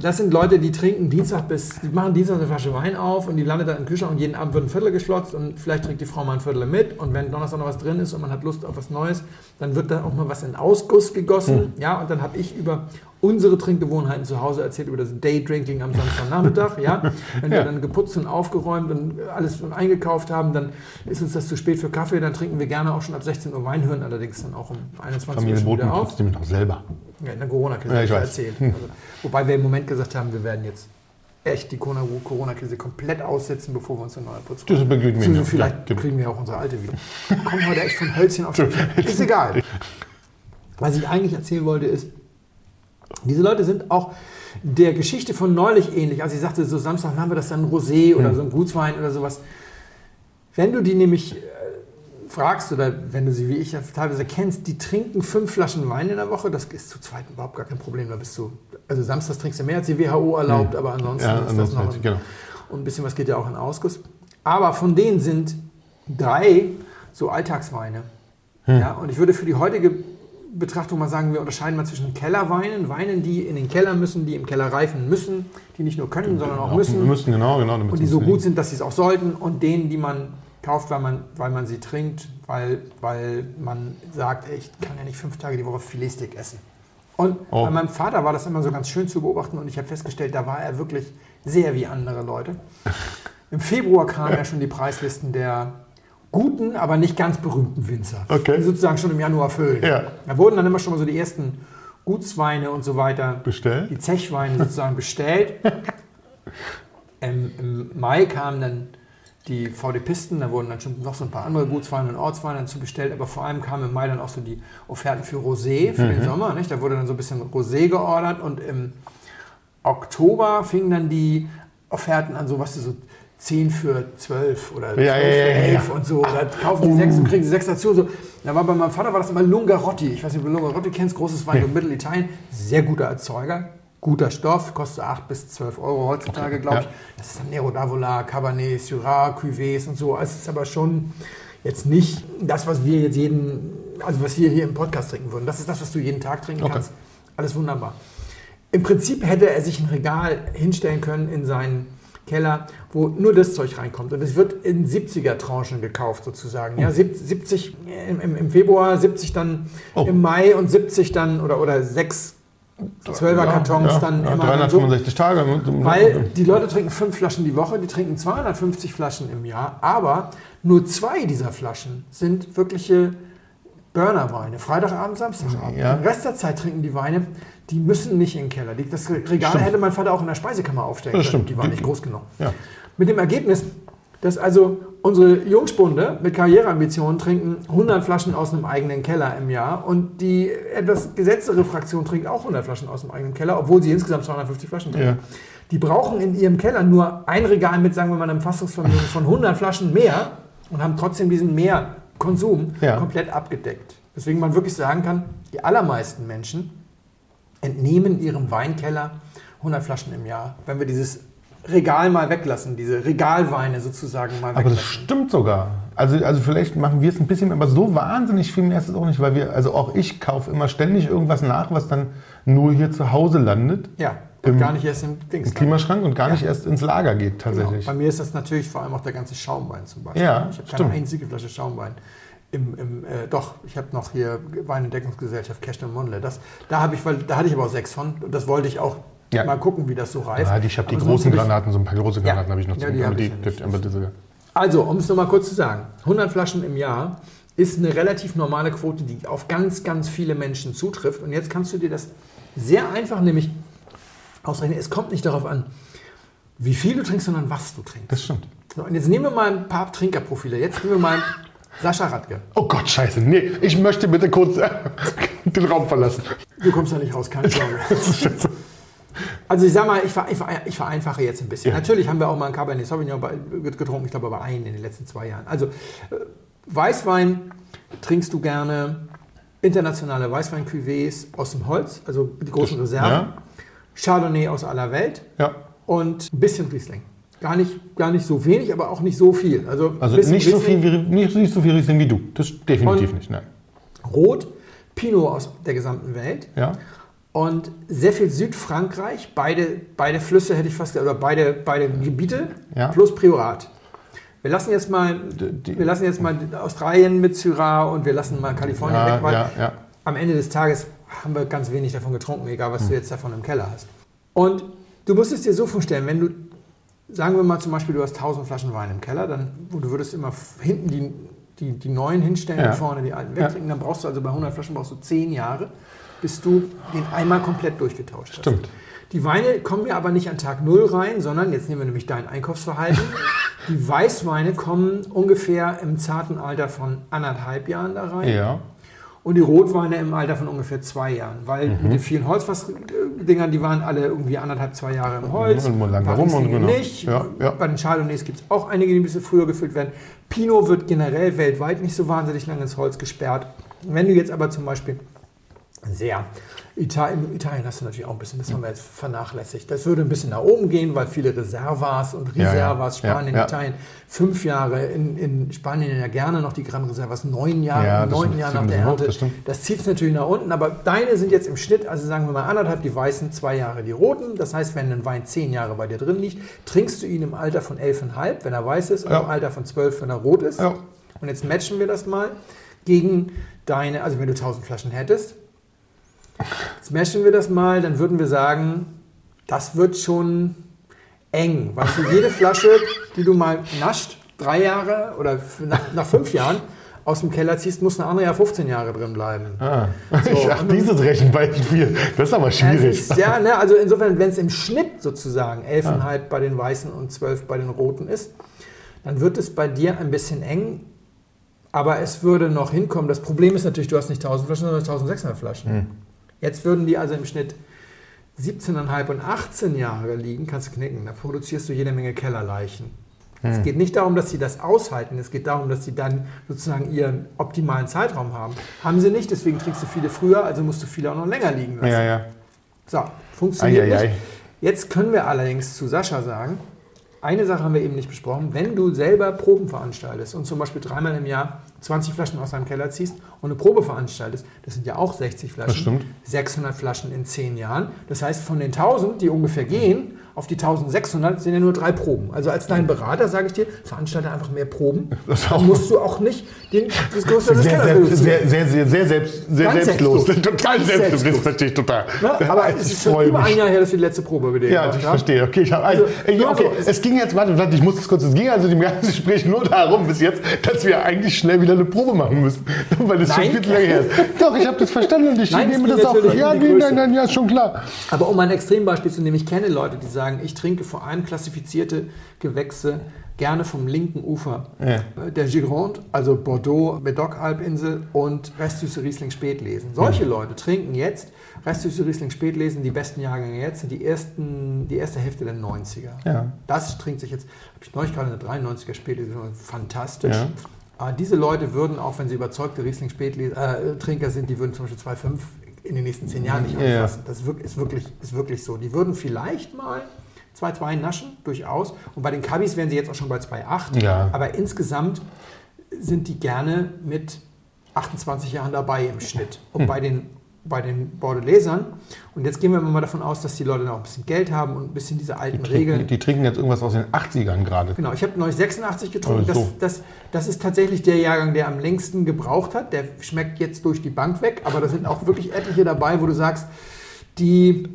das sind Leute, die trinken Dienstag bis, die machen Dienstag eine Flasche Wein auf und die landet dann im Kühlschrank und jeden Abend wird ein Viertel geschlotzt und vielleicht trinkt die Frau mal ein Viertel mit und wenn Donnerstag noch was drin ist und man hat Lust auf was Neues, dann wird da auch mal was in Ausguss gegossen, ja, und dann habe ich über unsere Trinkgewohnheiten zu Hause erzählt, über das Daydrinking am Samstagnachmittag, ja, wenn wir Ja. dann geputzt und aufgeräumt und alles und eingekauft haben, dann ist uns das zu spät für Kaffee, dann trinken wir gerne auch schon ab 16 Uhr Wein, hören allerdings dann auch um 21 Uhr Familie schon wieder auf. mir doch selber. Ja, in der Corona-Krise Ja, ich weiß. erzählt. Also, wobei wir im Moment gesagt haben, wir werden jetzt echt die Corona- Corona-Krise komplett aussetzen, bevor wir uns eine neue putzen. Das beglückt mich. Also vielleicht Ja, genau. kriegen wir auch unsere alte wieder. Wir kommen heute echt von Hölzchen auf. [LAUGHS] Ist egal. Was ich eigentlich erzählen wollte, ist, diese Leute sind auch der Geschichte von neulich ähnlich. Also ich sagte, so Samstag haben wir das dann Rosé oder so ein Gutswein oder sowas. Wenn du die nämlich äh, fragst oder wenn du sie wie ich ja teilweise kennst, die trinken fünf Flaschen Wein in der Woche, das ist zu zweit überhaupt gar kein Problem. Da bist du, also samstags trinkst du mehr als die WHO erlaubt, aber ansonsten Ja, ist das noch ein, genau. und ein bisschen was geht ja auch in Ausguss. Aber von denen sind drei so Alltagsweine. Ja, und ich würde für die heutige Betrachtung mal sagen, wir unterscheiden mal zwischen Kellerweinen, Weinen, die in den Keller müssen, die im Keller reifen müssen, die nicht nur können, sondern auch Auch müssen müssen, genau, genau. und die so gut sind, dass sie es auch sollten und denen, die man kauft, weil man, weil man sie trinkt, weil, weil man sagt, ey, ich kann ja nicht fünf Tage die Woche Filetsteak essen. Und Oh. bei meinem Vater war das immer so ganz schön zu beobachten und ich habe festgestellt, da war er wirklich sehr wie andere Leute. Im Februar kamen ja schon die Preislisten der guten, aber nicht ganz berühmten Winzer, Okay. die sozusagen schon im Januar füllen. Ja. Da wurden dann immer schon mal so die ersten Gutsweine und so weiter Bestellt? die Zechweine sozusagen bestellt. [LAUGHS] Im, Im Mai kamen dann die VD-Pisten, da wurden dann schon noch so ein paar andere Gutsweine und Ortsweine dazu bestellt, aber vor allem kamen im Mai dann auch so die Offerten für Rosé für den Sommer. Nicht? Da wurde dann so ein bisschen Rosé geordert und im Oktober fingen dann die Offerten an, so was du so 10 für 12 oder 12 Ja, ja, für ja, ja, 11 ja. und so. Da kaufen die sechs und kriegen sie sechs dazu. So. Da war bei meinem Vater war das immer Lungarotti. Ich weiß nicht, ob du Lungarotti kennst, großes Wein in Mittelitalien. Sehr guter Erzeuger, guter Stoff, kostet 8 bis 12 Euro heutzutage, glaube ich. Das ist dann Nero d'Avola, Cabernet, Syrah, Cuvées und so. Also Es ist aber schon jetzt nicht das, was wir jetzt jeden, also was wir hier im Podcast trinken würden. Das ist das, was du jeden Tag trinken Okay. kannst. Alles wunderbar. Im Prinzip hätte er sich ein Regal hinstellen können in seinen Keller, wo nur das Zeug reinkommt. Und es wird in 70er-Tranchen gekauft sozusagen. Ja, Sieb- 70 im, im, im Februar, 70 dann Oh. im Mai und 70 dann oder, oder 6 12er-Kartons dann ja, immer dann so. 365 Tage. Weil die Leute trinken fünf Flaschen die Woche, die trinken 250 Flaschen im Jahr, aber nur zwei dieser Flaschen sind wirkliche Burnerweine. Freitagabend, Samstagabend. Ja. Den Rest der Zeit trinken die Weine, die müssen nicht in den Keller. Das Regal Stimmt. hätte mein Vater auch in der Speisekammer aufstellen können. stimmt. Die waren nicht groß genug. Ja. Mit dem Ergebnis, dass also unsere Jungspunde mit Karriereambitionen trinken 100 Flaschen aus einem eigenen Keller im Jahr und die etwas gesetztere Fraktion trinkt auch 100 Flaschen aus dem eigenen Keller, obwohl sie insgesamt 250 Flaschen trinken. Ja. Die brauchen in ihrem Keller nur ein Regal mit, sagen wir mal, einem Fassungsvermögen von 100 Flaschen mehr und haben trotzdem diesen Mehrkonsum Ja. komplett abgedeckt. Deswegen man wirklich sagen kann, die allermeisten Menschen entnehmen ihrem Weinkeller 100 Flaschen im Jahr. Wenn wir dieses Regal mal weglassen, diese Regalweine sozusagen mal Aber das weglassen. stimmt sogar. Also, also vielleicht machen wir es ein bisschen, aber so wahnsinnig viel mehr ist es auch nicht, weil wir, also auch ich kaufe immer ständig irgendwas nach, was dann nur hier zu Hause landet, Ja, und gar nicht erst im Dings. im Klimaschrank und gar Ja. nicht erst ins Lager geht Genau. tatsächlich. Bei mir ist das natürlich vor allem auch der ganze Schaumwein zum Beispiel. Ja, ich habe stimmt. keine einzige Flasche Schaumwein. Im, im, äh, doch, ich habe noch hier Weinentdeckungsgesellschaft Cash und Mondle. Das, da ich, weil da hatte ich aber auch sechs von. Und das wollte ich auch Ja. mal gucken, wie das so reift. Ja, ich habe die Aber großen Granaten, so ein paar große Ja. Granaten habe ich noch Ja, zu. die aber hab die, ich ja nicht. die, aber diese, Also, um es nochmal kurz zu sagen, 100 Flaschen im Jahr ist eine relativ normale Quote, die auf ganz, ganz viele Menschen zutrifft. Und jetzt kannst du dir das sehr einfach nämlich ausrechnen. Es kommt nicht darauf an, wie viel du trinkst, sondern was du trinkst. das stimmt. So, und jetzt nehmen wir mal ein paar Trinkerprofile. Jetzt nehmen wir mal Sascha Radke. Oh Gott, scheiße. Nee, ich möchte bitte kurz äh, den Raum verlassen. Du kommst da nicht raus, keine Sorge. [LAUGHS] Also ich sag mal, ich, ver- ich, ver- ich vereinfache jetzt ein bisschen. Ja. Natürlich haben wir auch mal einen Cabernet Sauvignon getrunken, ich glaube aber einen in den letzten zwei Jahren. Also äh, Weißwein trinkst du gerne, internationale Weißwein-Cuvées aus dem Holz, also die großen Reserven, ja. Chardonnay aus aller Welt Ja. und ein bisschen Riesling. Gar nicht, gar nicht so wenig, aber auch nicht so viel. Also, Also bisschen nicht so, viel wie, nicht, nicht so viel Riesling wie du. Das definitiv Und- nicht. Nein. Rot, Pinot aus der gesamten Welt. Ja. Und sehr viel Südfrankreich, beide, beide Flüsse hätte ich fast gesagt, oder beide, beide Gebiete Ja. plus Priorat. Wir lassen jetzt mal, die- wir lassen jetzt mal Australien mit Syrah und wir lassen mal Kalifornien Ja, weg, weil ja, ja. am Ende des Tages haben wir ganz wenig davon getrunken, egal was du jetzt davon im Keller hast. Und du musst es dir so vorstellen, wenn du, sagen wir mal zum Beispiel, du hast 1000 Flaschen Wein im Keller, dann du würdest immer hinten die, die, die neuen hinstellen Ja. und vorne die alten Ja. wegtrinken, dann brauchst du also bei 100 Flaschen brauchst du 10 Jahre, bis du den einmal komplett durchgetauscht hast. Stimmt. Die Weine kommen ja aber nicht an Tag 0 rein, sondern, jetzt nehmen wir nämlich dein Einkaufsverhalten, [LAUGHS] die Weißweine kommen ungefähr im zarten Alter von anderthalb Jahren da rein Ja. Und die Rotweine im Alter von ungefähr zwei Jahren. Weil mit den vielen Holzfass-Dingern, die waren alle irgendwie anderthalb, zwei Jahre im Holz. Und lang Ein paar rum und genau. nicht. Ja, ja. Bei den Chardonnays gibt es auch einige, die ein bisschen früher gefüllt werden. Pinot wird generell weltweit nicht so wahnsinnig lange ins Holz gesperrt. Wenn du jetzt aber zum Beispiel sehr. Italien, Italien hast du natürlich auch ein bisschen, das haben wir jetzt vernachlässigt. Das würde ein bisschen nach oben gehen, weil viele Reservas und Ja, ja. Reservas, Ja, Spanien, ja. Italien, fünf Jahre, in, in Spanien ja gerne noch die Gran Reservas, neun Jahre, neun. Jahre nach der. Ernte. Das. Das zieht es natürlich nach unten, aber deine sind jetzt im Schnitt, also sagen wir mal anderthalb die weißen, zwei Jahre die roten. Das heißt, wenn ein Wein zehn Jahre bei dir drin liegt, trinkst du ihn im Alter von elfeinhalb, wenn er weiß ist, und im Alter von zwölf, wenn er rot ist. Ja. Und jetzt matchen wir das mal gegen deine, also wenn du 1000 Flaschen hättest, jetzt wir das mal, dann würden wir sagen, das wird schon eng, weil für jede Flasche, die du mal nascht, drei Jahre oder nach, nach fünf Jahren aus dem Keller ziehst, muss eine andere ja 15 Jahre drin bleiben. Ah. So, [LAUGHS] Ach, und dann- dieses Rechenbeispiel. Das ist aber schwierig. ist, ja, ne, also insofern, wenn es im Schnitt sozusagen 11,5 bei den Weißen und 12 bei den Roten ist, dann wird es bei dir ein bisschen eng, aber es würde noch hinkommen. Das Problem ist natürlich, du hast nicht 1000 Flaschen, sondern 1600 Flaschen. Jetzt würden die also im Schnitt 17,5 und 18 Jahre liegen, kannst du knicken. Da produzierst du jede Menge Kellerleichen. Es geht nicht darum, dass sie das aushalten, es geht darum, dass sie dann sozusagen ihren optimalen Zeitraum haben. Haben sie nicht, deswegen trinkst du viele früher, also musst du viele auch noch länger liegen lassen. Ja, ja. So, funktioniert Eieiei. nicht. Jetzt können wir allerdings zu Sascha sagen, eine Sache haben wir eben nicht besprochen. Wenn du selber Proben veranstaltest und zum Beispiel dreimal im Jahr 20 Flaschen aus deinem Keller ziehst und eine Probe veranstaltest, das sind ja auch 60 Flaschen, Das stimmt. 600 Flaschen in 10 Jahren. Das heißt, von den 1000, die ungefähr gehen, auf die 1600 sind ja nur drei Proben. Also als dein Berater sage ich dir, veranstalte einfach mehr Proben. [LAUGHS] Das auch. musst du auch nicht den, das Größte des Sehr, sehr, sehr, sehr, sehr, sehr, selbst, sehr selbstlos. selbstlos. [LAUGHS] Total selbstlos. Das verstehe ich total. Ne? Aber es Ich ist schon über ein Jahr her, dass wir die letzte Probe mit dir Ja, ich verstehe. Okay, ich hab, also, Also, ey, nur okay. so, es- es ging jetzt, warte, warte, ich muss das kurz, es ging also dem ganzen Gespräch nur darum bis jetzt, dass wir eigentlich schnell wieder eine Probe machen müssen. [LAUGHS] Weil das schon Nein. viel zu lange her ist. Doch, ich habe das verstanden und ich Nein, es nehme das auch. Ja, Größe. nein, nein, ja, ist schon klar. Aber um ein Extrembeispiel zu nehmen, ich kenne Leute, die sagen, ich trinke vor allem klassifizierte Gewächse gerne vom linken Ufer Ja. äh, der Gironde, also Bordeaux, Medoc-Halbinsel und Restsüße Riesling Spätlesen. Solche Leute trinken jetzt Restsüße Riesling Spätlesen, die besten Jahrgänge jetzt sind die, ersten, die erste Hälfte der 90er. Ja. Das trinkt sich jetzt, habe ich neulich gerade eine 93er Spätlese, fantastisch. Ja. Aber diese Leute würden, auch wenn sie überzeugte Riesling-Spätlinge-Trinker sind, die würden zum Beispiel 2,5 in den nächsten zehn Jahren nicht Ja, ja. anfassen. Das ist wirklich, ist, wirklich, so. Die würden vielleicht mal 2,2 naschen, durchaus. Und bei den Cubbies wären sie jetzt auch schon bei 2,8. Ja. Aber insgesamt sind die gerne mit 28 Jahren dabei im Schnitt. Und bei den, bei den Bordelesern, und jetzt gehen wir mal davon aus, dass die Leute noch ein bisschen Geld haben und ein bisschen diese alten Die Regeln. trinken, die trinken jetzt irgendwas aus den 80ern gerade. Genau, ich habe neulich 86 getrunken. Das, so. das, das ist tatsächlich der Jahrgang, der am längsten gebraucht hat. Der schmeckt jetzt durch die Bank weg, aber da sind auch wirklich etliche dabei, wo du sagst, die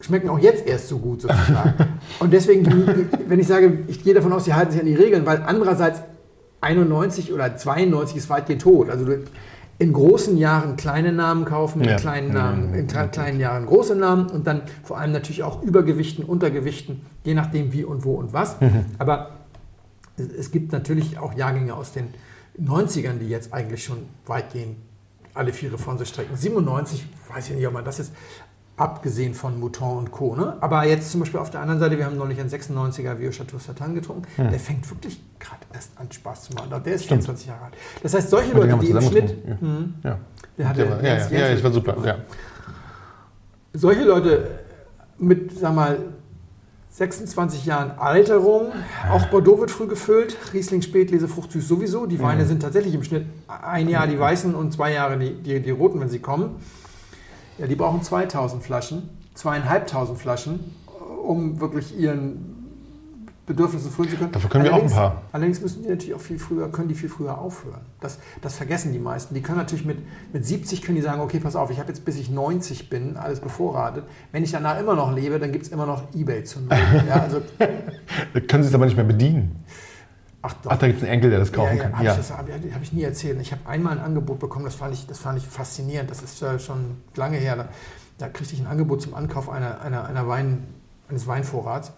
schmecken auch jetzt erst so gut sozusagen. [LAUGHS] Und deswegen, wenn ich sage, ich gehe davon aus, sie halten sich an die Regeln, weil andererseits 91 oder 92 ist weitgehend tot. Also du in großen Jahren kleine Namen kaufen, in Ja. kleinen Namen, in kle- kleinen Jahren große Namen und dann vor allem natürlich auch Übergewichten, Untergewichten, je nachdem wie und wo und was. Aber es- es gibt natürlich auch Jahrgänge aus den 90ern, die jetzt eigentlich schon weitgehend alle Viere von sich strecken. 97, weiß ich nicht, ob man das ist, abgesehen von Mouton und Co. Ne? Aber jetzt zum Beispiel auf der anderen Seite, wir haben neulich einen 96er Vieux Chateau Satan getrunken, der fängt wirklich gerade erst an Spaß zu machen. Der ist 24 Jahre alt. Das heißt, solche Und Leute, die im Schnitt... Mhm. Ja. Der hatte ja, ja, ich war super. Ja. solche Leute mit, sag mal, 26 Jahren Alterung, auch Bordeaux wird früh gefüllt, Riesling Spätlese, Frucht süß sowieso. Die Weine sind tatsächlich im Schnitt ein Jahr die weißen und zwei Jahre die, die, die roten, wenn sie kommen. Ja, die brauchen 2000 Flaschen, zweieinhalbtausend Flaschen, um wirklich ihren Bedürfnissen früh zu können. Dafür können wir auch ein Allerdings- paar. Allerdings müssen die natürlich auch viel früher, können die viel früher aufhören. Das, das vergessen die meisten. Die können natürlich mit, mit 70 können die sagen, okay, pass auf, ich habe jetzt bis ich 90 bin, alles bevorratet. Wenn ich danach immer noch lebe, dann gibt es immer noch Ebay zu null. [LAUGHS] Ja, also, Können Sie es aber nicht mehr bedienen. Ach doch. Ach, da gibt es einen Enkel, der das ja, kaufen ja, kann. habe Ja. ich, das hab ich, hab ich nie erzählt. Ich habe einmal ein Angebot bekommen, das fand ich, das fand ich faszinierend. Das ist äh, schon lange her. Da, da kriegte ich ein Angebot zum Ankauf einer, einer, einer Wein, eines Weinvorrats.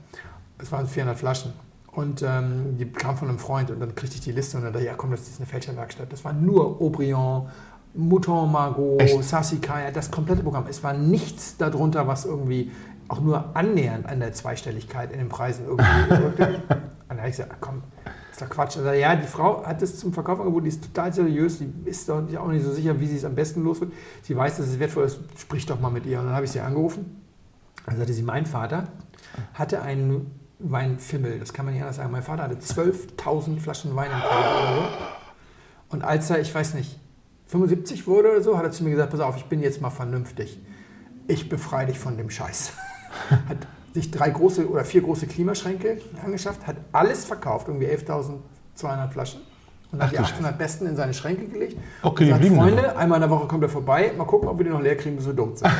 Es waren 400 Flaschen. Und ähm, die kam von einem Freund und dann kriegte ich die Liste und dann dachte ich, ja komm, das ist eine Fälscherwerkstatt. Das war nur Aubryon, Mouton Margot, Echt? Sassicaia, das komplette Programm. Es war nichts darunter, was irgendwie auch nur annähernd an der Zweistelligkeit in den Preisen irgendwie. [LAUGHS] Und dann habe ich gesagt, ach ist doch Quatsch. Also, ja, die Frau hat es zum Verkauf angeboten, die ist total seriös, die ist doch auch nicht so sicher, wie sie es am besten los wird. Sie weiß, dass es wertvoll ist, sprich doch mal mit ihr. Und dann habe ich sie angerufen. Dann sagte sie, mein Vater hatte einen Weinfimmel, das kann man nicht anders sagen. Mein Vater hatte 12.000 Flaschen Wein im Keller oder so. Und als er, ich weiß nicht, 75 wurde oder so, hat er zu mir gesagt, pass auf, ich bin jetzt mal vernünftig. Ich befreie dich von dem Scheiß. [LAUGHS] Hat sich drei große oder vier große Klimaschränke angeschafft, hat alles verkauft, irgendwie 11.200 Flaschen. Und hat Ach die du 800 Besten in seine Schränke gelegt. Okay, und sagt, Freunde, einmal in der Woche kommt er vorbei, mal gucken, ob wir die noch leer kriegen, bis wir tot sind.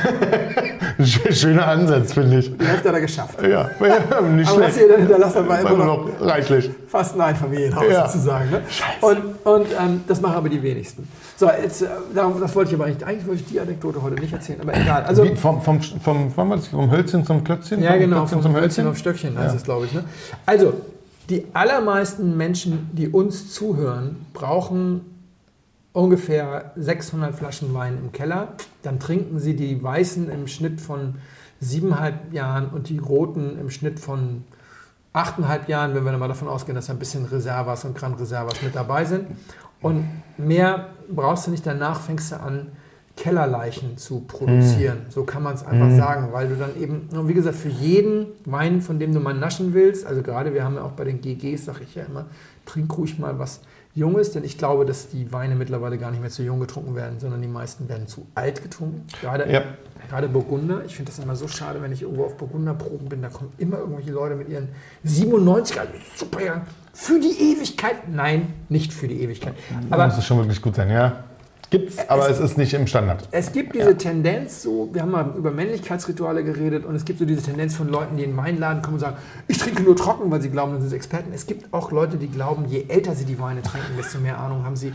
[LAUGHS] Schöner Ansatz, finde ich. Die Hälfte hat er geschafft. Ja, nicht [LAUGHS] Aber was schlecht. ihr dann hinterlassen war immer noch noch reichlich. fast ein Einfamilienhaus Ja. sozusagen. Ne? Und, und ähm, das machen aber die wenigsten. So, jetzt, äh, das wollte ich aber nicht, eigentlich wollte ich die Anekdote heute nicht erzählen, aber egal. Also, Wie, vom, vom, vom, vom, was, vom Hölzchen zum Klötzchen? ja, vom genau, Klötzchen vom Hölzchen auf Stöckchen heißt Ja. es, glaube ich. Ne? Also, die allermeisten Menschen, die uns zuhören, brauchen ungefähr 600 Flaschen Wein im Keller. Dann trinken sie die weißen im Schnitt von siebeneinhalb Jahren und die roten im Schnitt von achteinhalb Jahren, wenn wir mal davon ausgehen, dass ein bisschen Reservas und Grand Reservas mit dabei sind. Und mehr brauchst du nicht, danach fängst du an, Kellerleichen zu produzieren. So kann man es einfach sagen, weil du dann eben, wie gesagt, für jeden Wein, von dem du mal naschen willst, also gerade wir haben ja auch bei den GGs, sage ich ja immer, trink ruhig mal was Junges, denn ich glaube, dass die Weine mittlerweile gar nicht mehr zu jung getrunken werden, sondern die meisten werden zu alt getrunken. Gerade, Ja. gerade Burgunder. Ich finde das immer so schade, wenn ich irgendwo auf Burgunderproben bin, da kommen immer irgendwelche Leute mit ihren 97er, super, ja, für die Ewigkeit. Nein, nicht für die Ewigkeit. Aber Aber muss es schon wirklich gut sein, ja. Gibt's, aber es, ist nicht im Standard. es gibt diese Tendenz, so, wir haben mal über Männlichkeitsrituale geredet und es gibt so diese Tendenz von Leuten, die in den Weinladen kommen und sagen, ich trinke nur trocken, weil sie glauben, das sind Experten. Es gibt auch Leute, die glauben, je älter sie die Weine trinken, desto mehr Ahnung haben sie.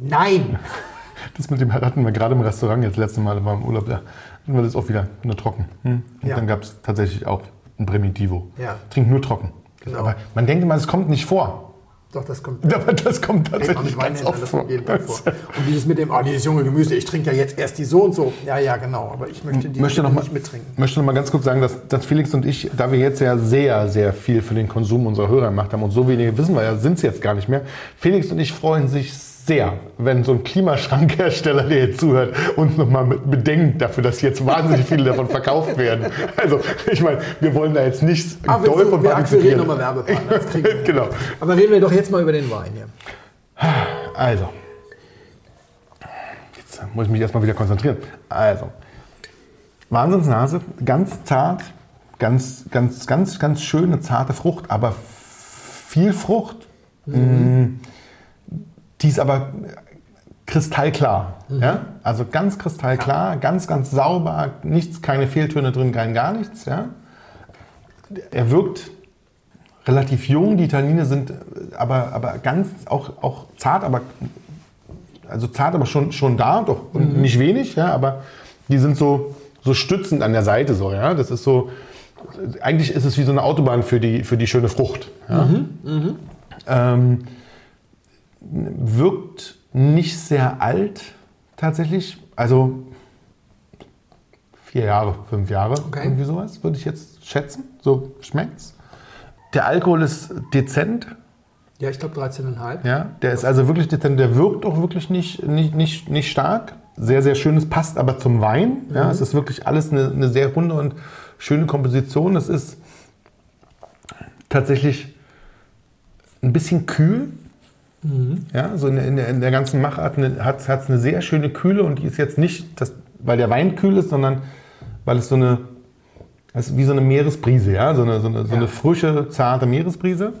Nein! [LAUGHS] Das mit dem hatten wir gerade im Restaurant jetzt letzte Mal, war im Urlaub da. Hatten wir das auch wieder nur trocken. Hm? Und Ja. dann gab es tatsächlich auch ein Primitivo. Ja. Trinkt nur trocken. Genau. Aber man denkt immer, es kommt nicht vor. Doch, das kommt. Aber das kommt tatsächlich mit ganz oft vor. Und dieses mit dem, oh, dieses junge Gemüse, ich trinke ja jetzt erst die so und so. Ja, ja, genau, aber ich möchte die möchte noch mal, nicht mittrinken. möchte noch mal ganz kurz sagen, dass, dass Felix und ich, da wir jetzt ja sehr, sehr viel für den Konsum unserer Hörer gemacht haben und so wenige wissen wir ja, sind es jetzt gar nicht mehr. Felix und ich freuen sich sehr, wenn so ein Klimaschrankhersteller, der jetzt zuhört, uns nochmal bedenkt dafür, dass jetzt wahnsinnig viele davon verkauft werden. Also, ich meine, wir wollen da jetzt nichts Aber wir, doll von wir akquirieren nochmal Werbepartner. Das kriegen wir hin. [LAUGHS] Genau. Aber reden wir doch jetzt mal über den Wein hier. Also, jetzt muss ich mich erstmal wieder konzentrieren. Also, Wahnsinnsnase, ganz zart, ganz, ganz, ganz, ganz schöne, zarte Frucht, aber viel Frucht. Mm, Die ist aber kristallklar. Ja? Also ganz kristallklar, ganz, ganz sauber, nichts, keine Fehltöne drin, kein gar nichts. Ja? Er wirkt relativ jung, die Tannine sind äh, aber, aber ganz auch, auch zart, aber also zart, aber schon, schon da, doch und nicht wenig, ja, aber die sind so, so stützend an der Seite so, ja. Das ist so, eigentlich ist es wie so eine Autobahn für die, für die schöne Frucht. Ja? Ähm, wirkt nicht sehr alt tatsächlich, also vier Jahre, fünf Jahre, Okay. irgendwie sowas, würde ich jetzt schätzen. So schmeckt's. Der Alkohol ist dezent, Ja, ich glaube 13,5. ja, der ist also wirklich dezent, der wirkt auch wirklich nicht, nicht, nicht, nicht stark. Sehr, sehr schön, es passt aber zum Wein. Ja, es ist wirklich alles eine, eine sehr runde und schöne Komposition. Es ist tatsächlich ein bisschen kühl. Ja, so in der, in der, in der ganzen Machart hat es eine sehr schöne Kühle und die ist jetzt nicht, das, weil der Wein kühl ist, sondern weil es so eine, ist wie so eine Meeresbrise, ja, so eine, so eine, so eine Ja. frische, zarte Meeresbrise.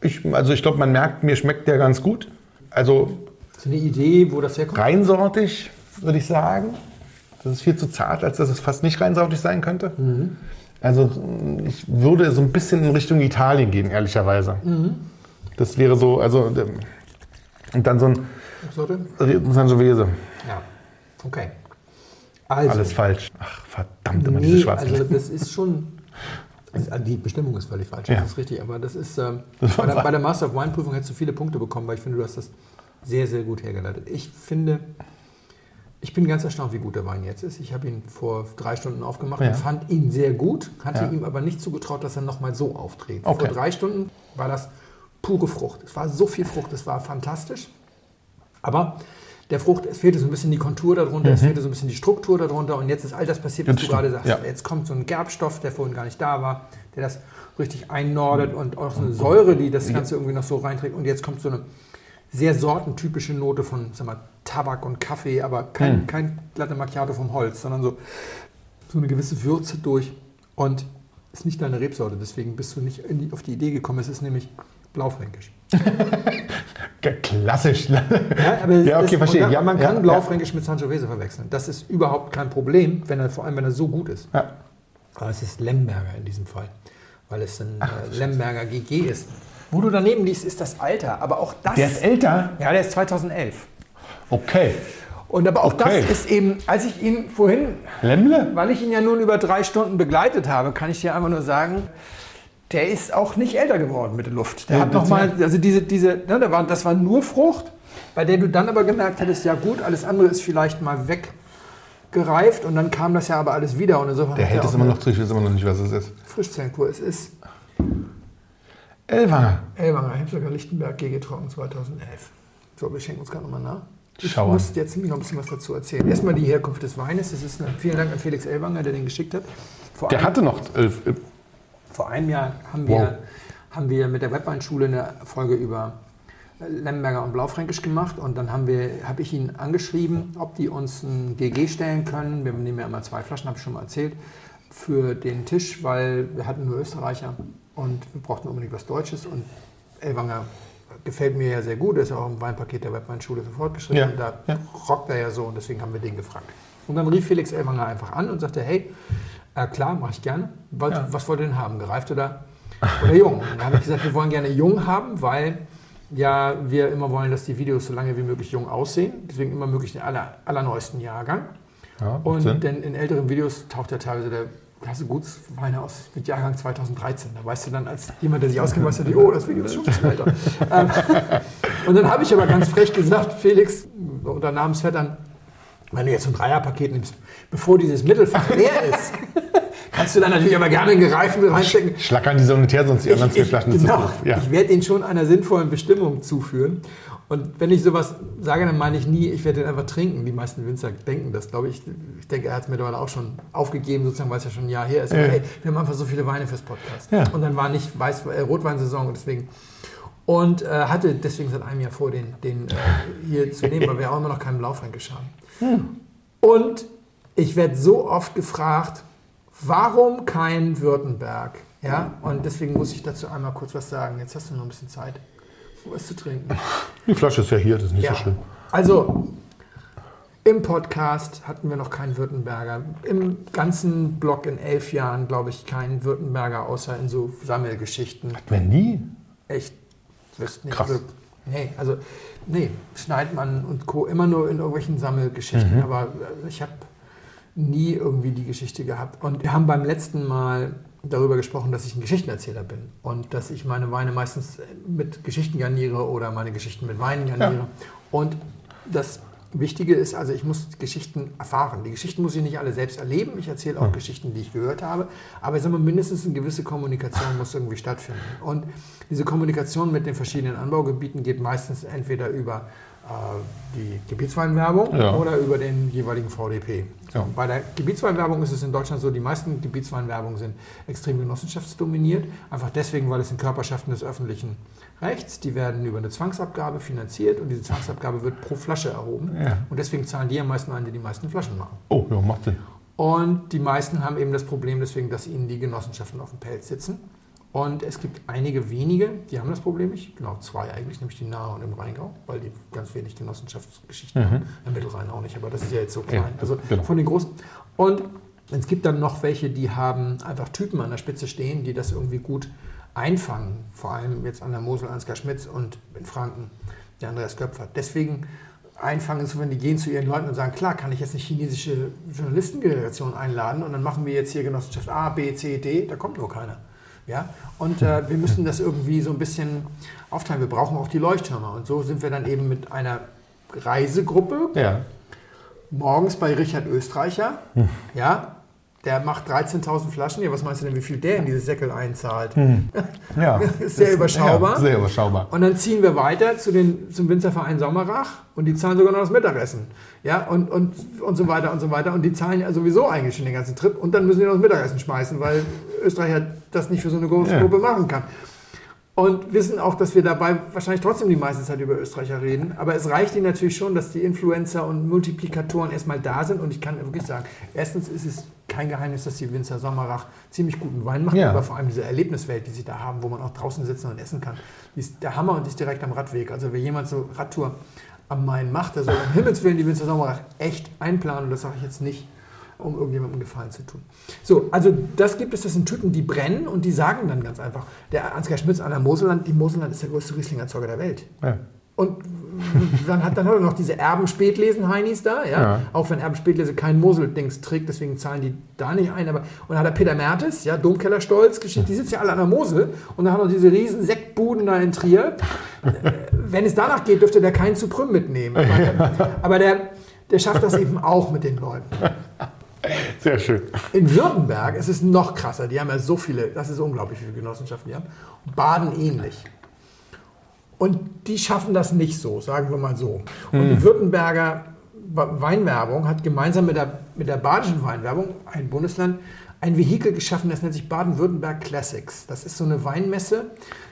Ich, also ich glaube, man merkt, mir schmeckt der ganz gut. Also So eine Idee, wo das herkommt? reinsortig, würde ich sagen. Das ist viel zu zart, als dass es fast nicht reinsortig sein könnte. Also ich würde so ein bisschen in Richtung Italien gehen, ehrlicherweise. Das wäre so, also ähm, und dann so ein? Sangiovese. Ja. Okay. Also, Alles falsch. Ach, verdammt, immer nee, diese schwarzen. also das ist schon. [LAUGHS] Also die Bestimmung ist völlig falsch, Ja. das ist richtig. Aber das ist. Ähm, Das bei, der, bei der Master of Wine Prüfung hättest du viele Punkte bekommen, weil ich finde, du hast das sehr, sehr gut hergeleitet. Ich finde, ich bin ganz erstaunt, wie gut der Wein jetzt ist. Ich habe ihn vor drei Stunden aufgemacht Ja. und fand ihn sehr gut, hatte Ja. ihm aber nicht zugetraut, dass er nochmal so auftritt. Okay. Vor drei Stunden war das pure Frucht. Es war so viel Frucht, es war fantastisch. Aber der Frucht, es fehlte so ein bisschen die Kontur darunter, es fehlte so ein bisschen die Struktur darunter und jetzt ist all das passiert, was Mhm. Das du stimmt, gerade sagst. ja. Jetzt kommt so ein Gerbstoff, der vorhin gar nicht da war, der das richtig einnordet und auch so eine Säure, die das Ganze irgendwie noch so reinträgt. Und jetzt kommt so eine sehr sortentypische Note von sag mal, Tabak und Kaffee, aber kein, Mhm. kein Latte Macchiato vom Holz, sondern so, so eine gewisse Würze durch. Und ist nicht deine Rebsorte, deswegen bist du nicht die, auf die Idee gekommen. Es ist nämlich Blaufränkisch. Ja, Klassisch. Ja, Ja, okay, ist, verstehe. und Ja, man ja, kann ja. Blaufränkisch mit Sangiovese verwechseln. Das ist überhaupt kein Problem, wenn er, vor allem wenn er so gut ist. Ja. Aber es ist Lemberger in diesem Fall, weil es ein äh, Lemberger GG ist. Wo du daneben liegst, ist das Alter. Aber auch das. Der ist älter? Ja, der ist 2011. Okay. Und aber auch Okay. das ist eben, als ich ihn vorhin, Lemble? weil ich ihn ja nun über drei Stunden begleitet habe, kann ich dir einfach nur sagen, der ist auch nicht älter geworden mit der Luft. Der Ja, hat nochmal, also diese, diese, ne, da war, das war nur Frucht, bei der du dann aber gemerkt hättest, ja gut, alles andere ist vielleicht mal weggereift und dann kam das ja aber alles wieder und insofern Der hält es immer noch zu, ich weiß immer noch nicht, was es ist. Frischzellenkur. Es ist Elwanger. Elwanger, Hemsberger Lichtenberg, GG Trocken 2011. So, wir schenken uns gerade nochmal nach. Ich Schau an. muss jetzt noch ein bisschen was dazu erzählen. Erstmal die Herkunft des Weines. Das ist eine, vielen Dank an Felix Elwanger, der den geschickt hat. Vor Der hatte noch elf. Vor einem Jahr haben wir, Wow. haben wir mit der Webweinschule eine Folge über Lemberger und Blaufränkisch gemacht und dann haben wir, habe ich ihn angeschrieben, ob die uns ein GG stellen können. Wir nehmen ja immer zwei Flaschen, habe ich schon mal erzählt, für den Tisch, weil wir hatten nur Österreicher und wir brauchten unbedingt was Deutsches und Elwanger gefällt mir ja sehr gut, ist auch im Weinpaket der Webweinschule für Fortgeschrittene. Ja, Da ja. rockt er ja so und deswegen haben wir den gefragt. Und dann rief Felix Elwanger einfach an und sagte, hey, äh, klar, mache ich gerne. Was, Ja. was wollt ihr denn haben, gereift oder, oder jung? Und [LAUGHS] dann habe ich gesagt, wir wollen gerne jung haben, weil ja wir immer wollen, dass die Videos so lange wie möglich jung aussehen. Deswegen immer möglich den aller, allerneuesten Jahrgang. Ja, Und Sinn. denn in älteren Videos taucht ja teilweise der Klasse Gutsweine aus mit Jahrgang 2013. Da weißt du dann als jemand, der sich auskennt, weißt du, oh, das Video ist schon ein bisschen älter. [LAUGHS] ähm, und dann habe ich aber ganz frech gesagt, Felix, unter Namensvettern, wenn du jetzt so ein Dreierpaket nimmst, bevor dieses Mittelfach leer [LAUGHS] ist, kannst du dann natürlich aber gerne einen gereiften reinstecken. Schlackern die Sanitär sonst die anderen zwei Flaschen zu genau, viel. Ja. ich werde ihn schon einer sinnvollen Bestimmung zuführen. Und wenn ich sowas sage, dann meine ich nie, ich werde den einfach trinken. Die meisten Winzer denken das, glaube ich. Ich denke, er hat es mittlerweile auch schon aufgegeben, sozusagen, weil es ja schon ein Jahr her ist. Ja. hey, wir haben einfach so viele Weine fürs Podcast. Ja. Und dann war nicht Weiß, äh, Rotweinsaison und deswegen. Und äh, hatte deswegen seit einem Jahr vor, den, den äh, hier zu nehmen, [LAUGHS] weil wir auch immer noch keinen Blaufränkisch haben. Und ich werde so oft gefragt, warum kein Württemberg? Ja, und deswegen muss ich dazu einmal kurz was sagen. Jetzt hast du noch ein bisschen Zeit, was zu trinken. Die Flasche ist ja hier, das ist nicht Ja. so schlimm. Also, im Podcast hatten wir noch keinen Württemberger. Im ganzen Blog in elf Jahren, glaube ich, keinen Württemberger, außer in so Sammelgeschichten. Wenn nie? Echt, wüsste nicht. Krass. Nee, also, nee, Schneidmann und Co. immer nur in irgendwelchen Sammelgeschichten. Aber äh, ich habe nie irgendwie die Geschichte gehabt. Und wir haben beim letzten Mal darüber gesprochen, dass ich ein Geschichtenerzähler bin und dass ich meine Weine meistens mit Geschichten garniere oder meine Geschichten mit Weinen garniere. Ja. Und das Wichtige ist, also ich muss Geschichten erfahren. Die Geschichten muss ich nicht alle selbst erleben. Ich erzähle auch Geschichten, die ich gehört habe. Aber ich sage mal, mindestens eine gewisse Kommunikation muss irgendwie stattfinden. Und diese Kommunikation mit den verschiedenen Anbaugebieten geht meistens entweder über die Gebietsweinwerbung Ja. oder über den jeweiligen VDP. So, Ja. Bei der Gebietsweinwerbung ist es in Deutschland so, die meisten Gebietsweinwerbungen sind extrem genossenschaftsdominiert. Einfach deswegen, weil es sind Körperschaften des öffentlichen Rechts. Die werden über eine Zwangsabgabe finanziert und diese Zwangsabgabe wird pro Flasche erhoben. Ja. Und deswegen zahlen die am meisten ein, die die meisten Flaschen machen. Oh, ja, macht Sinn. Und die meisten haben eben das Problem deswegen, dass ihnen die Genossenschaften auf dem Pelz sitzen. Und es gibt einige wenige, die haben das Problem nicht. Genau, zwei eigentlich, nämlich die Nahe und im Rheingau, weil die ganz wenig Genossenschaftsgeschichten haben. Im Mittelrhein auch nicht, aber das ist ja jetzt so klein. Ja, also genau. von den großen. Und es gibt dann noch welche, die haben einfach Typen an der Spitze stehen, die das irgendwie gut einfangen. Vor allem jetzt an der Mosel Ansgar Schmitz und in Franken der Andreas Köpfer. Deswegen einfangen ist, wenn die gehen zu ihren Leuten und sagen, klar, kann ich jetzt eine chinesische Journalistengeneration einladen und dann machen wir jetzt hier Genossenschaft A, B, C, D, da kommt nur keiner. Ja? Und äh, wir müssen das irgendwie so ein bisschen aufteilen. Wir brauchen auch die Leuchttürme. Und so sind wir dann eben mit einer Reisegruppe Ja. morgens bei Richard Österreicher. Ja, der macht 13.000 Flaschen. Ja, was meinst du denn, wie viel der in dieses Säckel einzahlt? [LAUGHS] ja. Ist sehr überschaubar. Ja, sehr überschaubar. Und dann ziehen wir weiter zu den, zum Winzerverein Sommerach und die zahlen sogar noch das Mittagessen. Ja, und, und, und so weiter und so weiter. Und die zahlen ja sowieso eigentlich schon den ganzen Trip. Und dann müssen die noch das Mittagessen schmeißen, weil Österreich das nicht für so eine große Ja. Gruppe machen kann. Und wissen auch, dass wir dabei wahrscheinlich trotzdem die meiste Zeit über Österreicher reden. Aber es reicht ihnen natürlich schon, dass die Influencer und Multiplikatoren erstmal da sind. Und ich kann wirklich sagen, erstens ist es kein Geheimnis, dass die Winzer Sommerach ziemlich guten Wein machen. Ja. Aber vor allem diese Erlebniswelt, die sie da haben, wo man auch draußen sitzen und essen kann, die ist der Hammer und ist direkt am Radweg. Also wer jemand so Radtour am Main macht, der soll um Himmels Willen die Winzer Sommerach echt einplanen. Und das sage ich jetzt nicht, um irgendjemandem Gefallen zu tun. So, also das gibt es, das sind Typen, die brennen und die sagen dann ganz einfach, der Ansgar Schmitz an der Moselland, die Moselland ist der größte Rieslingerzeuger der Welt. Ja. Und dann hat, dann hat er noch diese Erben-Spätlesen-Heinis da, ja? Ja. auch wenn Erben-Spätlese kein Mosel-Dings trägt, deswegen zahlen die da nicht ein. Aber, und dann hat er Peter Mertes, ja, Domkellerstolz, Geschichte, die sitzen ja alle an der Mosel und dann hat er noch diese riesen Sektbuden da in Trier. Äh, wenn es danach geht, dürfte der keinen zu Prüm mitnehmen. Aber, [LAUGHS] aber der, der schafft das eben auch mit den Leuten. Sehr schön. In Württemberg ist es noch krasser. Die haben ja so viele, das ist unglaublich, wie viele Genossenschaften die haben. Baden ähnlich. Und die schaffen das nicht so, sagen wir mal so. Und die Württemberger Weinwerbung hat gemeinsam mit der, mit der badischen Weinwerbung, ein Bundesland, ein Vehikel geschaffen, das nennt sich Baden-Württemberg Classics. Das ist so eine Weinmesse,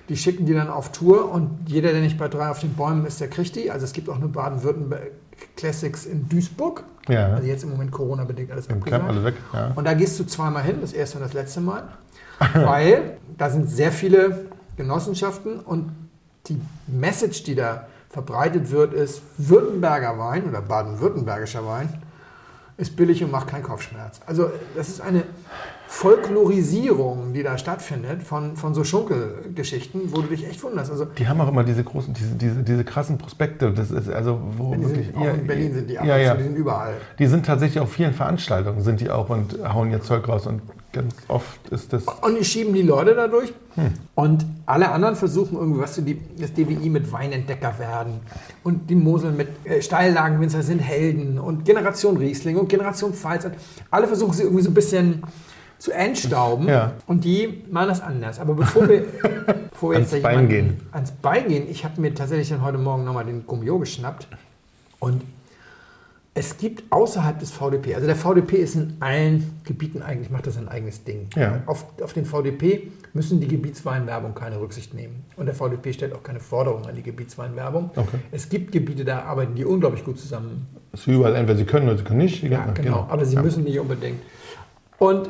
die schicken die dann auf Tour und jeder, der nicht bei drei auf den Bäumen ist, der kriegt die. Also es gibt auch eine Baden-Württemberg Classics in Duisburg. Ja. Also jetzt im Moment Corona-bedingt alles abgesagt. alles weg. Ja. Und da gehst du zweimal hin, das erste und das letzte Mal, [LAUGHS] weil da sind sehr viele Genossenschaften und die Message, die da verbreitet wird, ist, Württemberger Wein oder baden-württembergischer Wein ist billig und macht keinen Kopfschmerz. Also das ist eine Folklorisierung, die da stattfindet von, von so Schunkelgeschichten, wo du dich echt wunderst. Also Die haben auch immer diese großen, diese, diese, diese krassen Prospekte. Das ist also, wo die wirklich. sind, auch in Berlin sind die ab ja, ja. die sind überall. Die sind tatsächlich auf vielen Veranstaltungen, sind die auch und hauen ihr Zeug raus. Und ganz oft ist das. Und die schieben die Leute dadurch. Und alle anderen versuchen irgendwie, was du die, das DWI mit Weinentdecker werden. Und die Mosel mit äh, Steillagenwinzer sind Helden. Und Generation Riesling und Generation Pfalz. Alle versuchen sie irgendwie so ein bisschen zu entstauben. Ja. Und die machen das anders. Aber bevor wir, [LAUGHS] bevor wir Ans jetzt da Bein gehen. ans Bein gehen, ich habe mir tatsächlich dann heute Morgen nochmal den Gummio geschnappt. Und es gibt außerhalb des VDP, also der VDP ist in allen Gebieten eigentlich, macht das ein eigenes Ding. Ja. Auf, auf den VDP müssen die Gebietsweinwerbung keine Rücksicht nehmen. Und der VDP stellt auch keine Forderung an die Gebietsweinwerbung. Okay. Es gibt Gebiete, da arbeiten die unglaublich gut zusammen. Das ist überall, entweder sie können oder sie können nicht. Ja, genau. Aber sie Ja. müssen nicht unbedingt. Und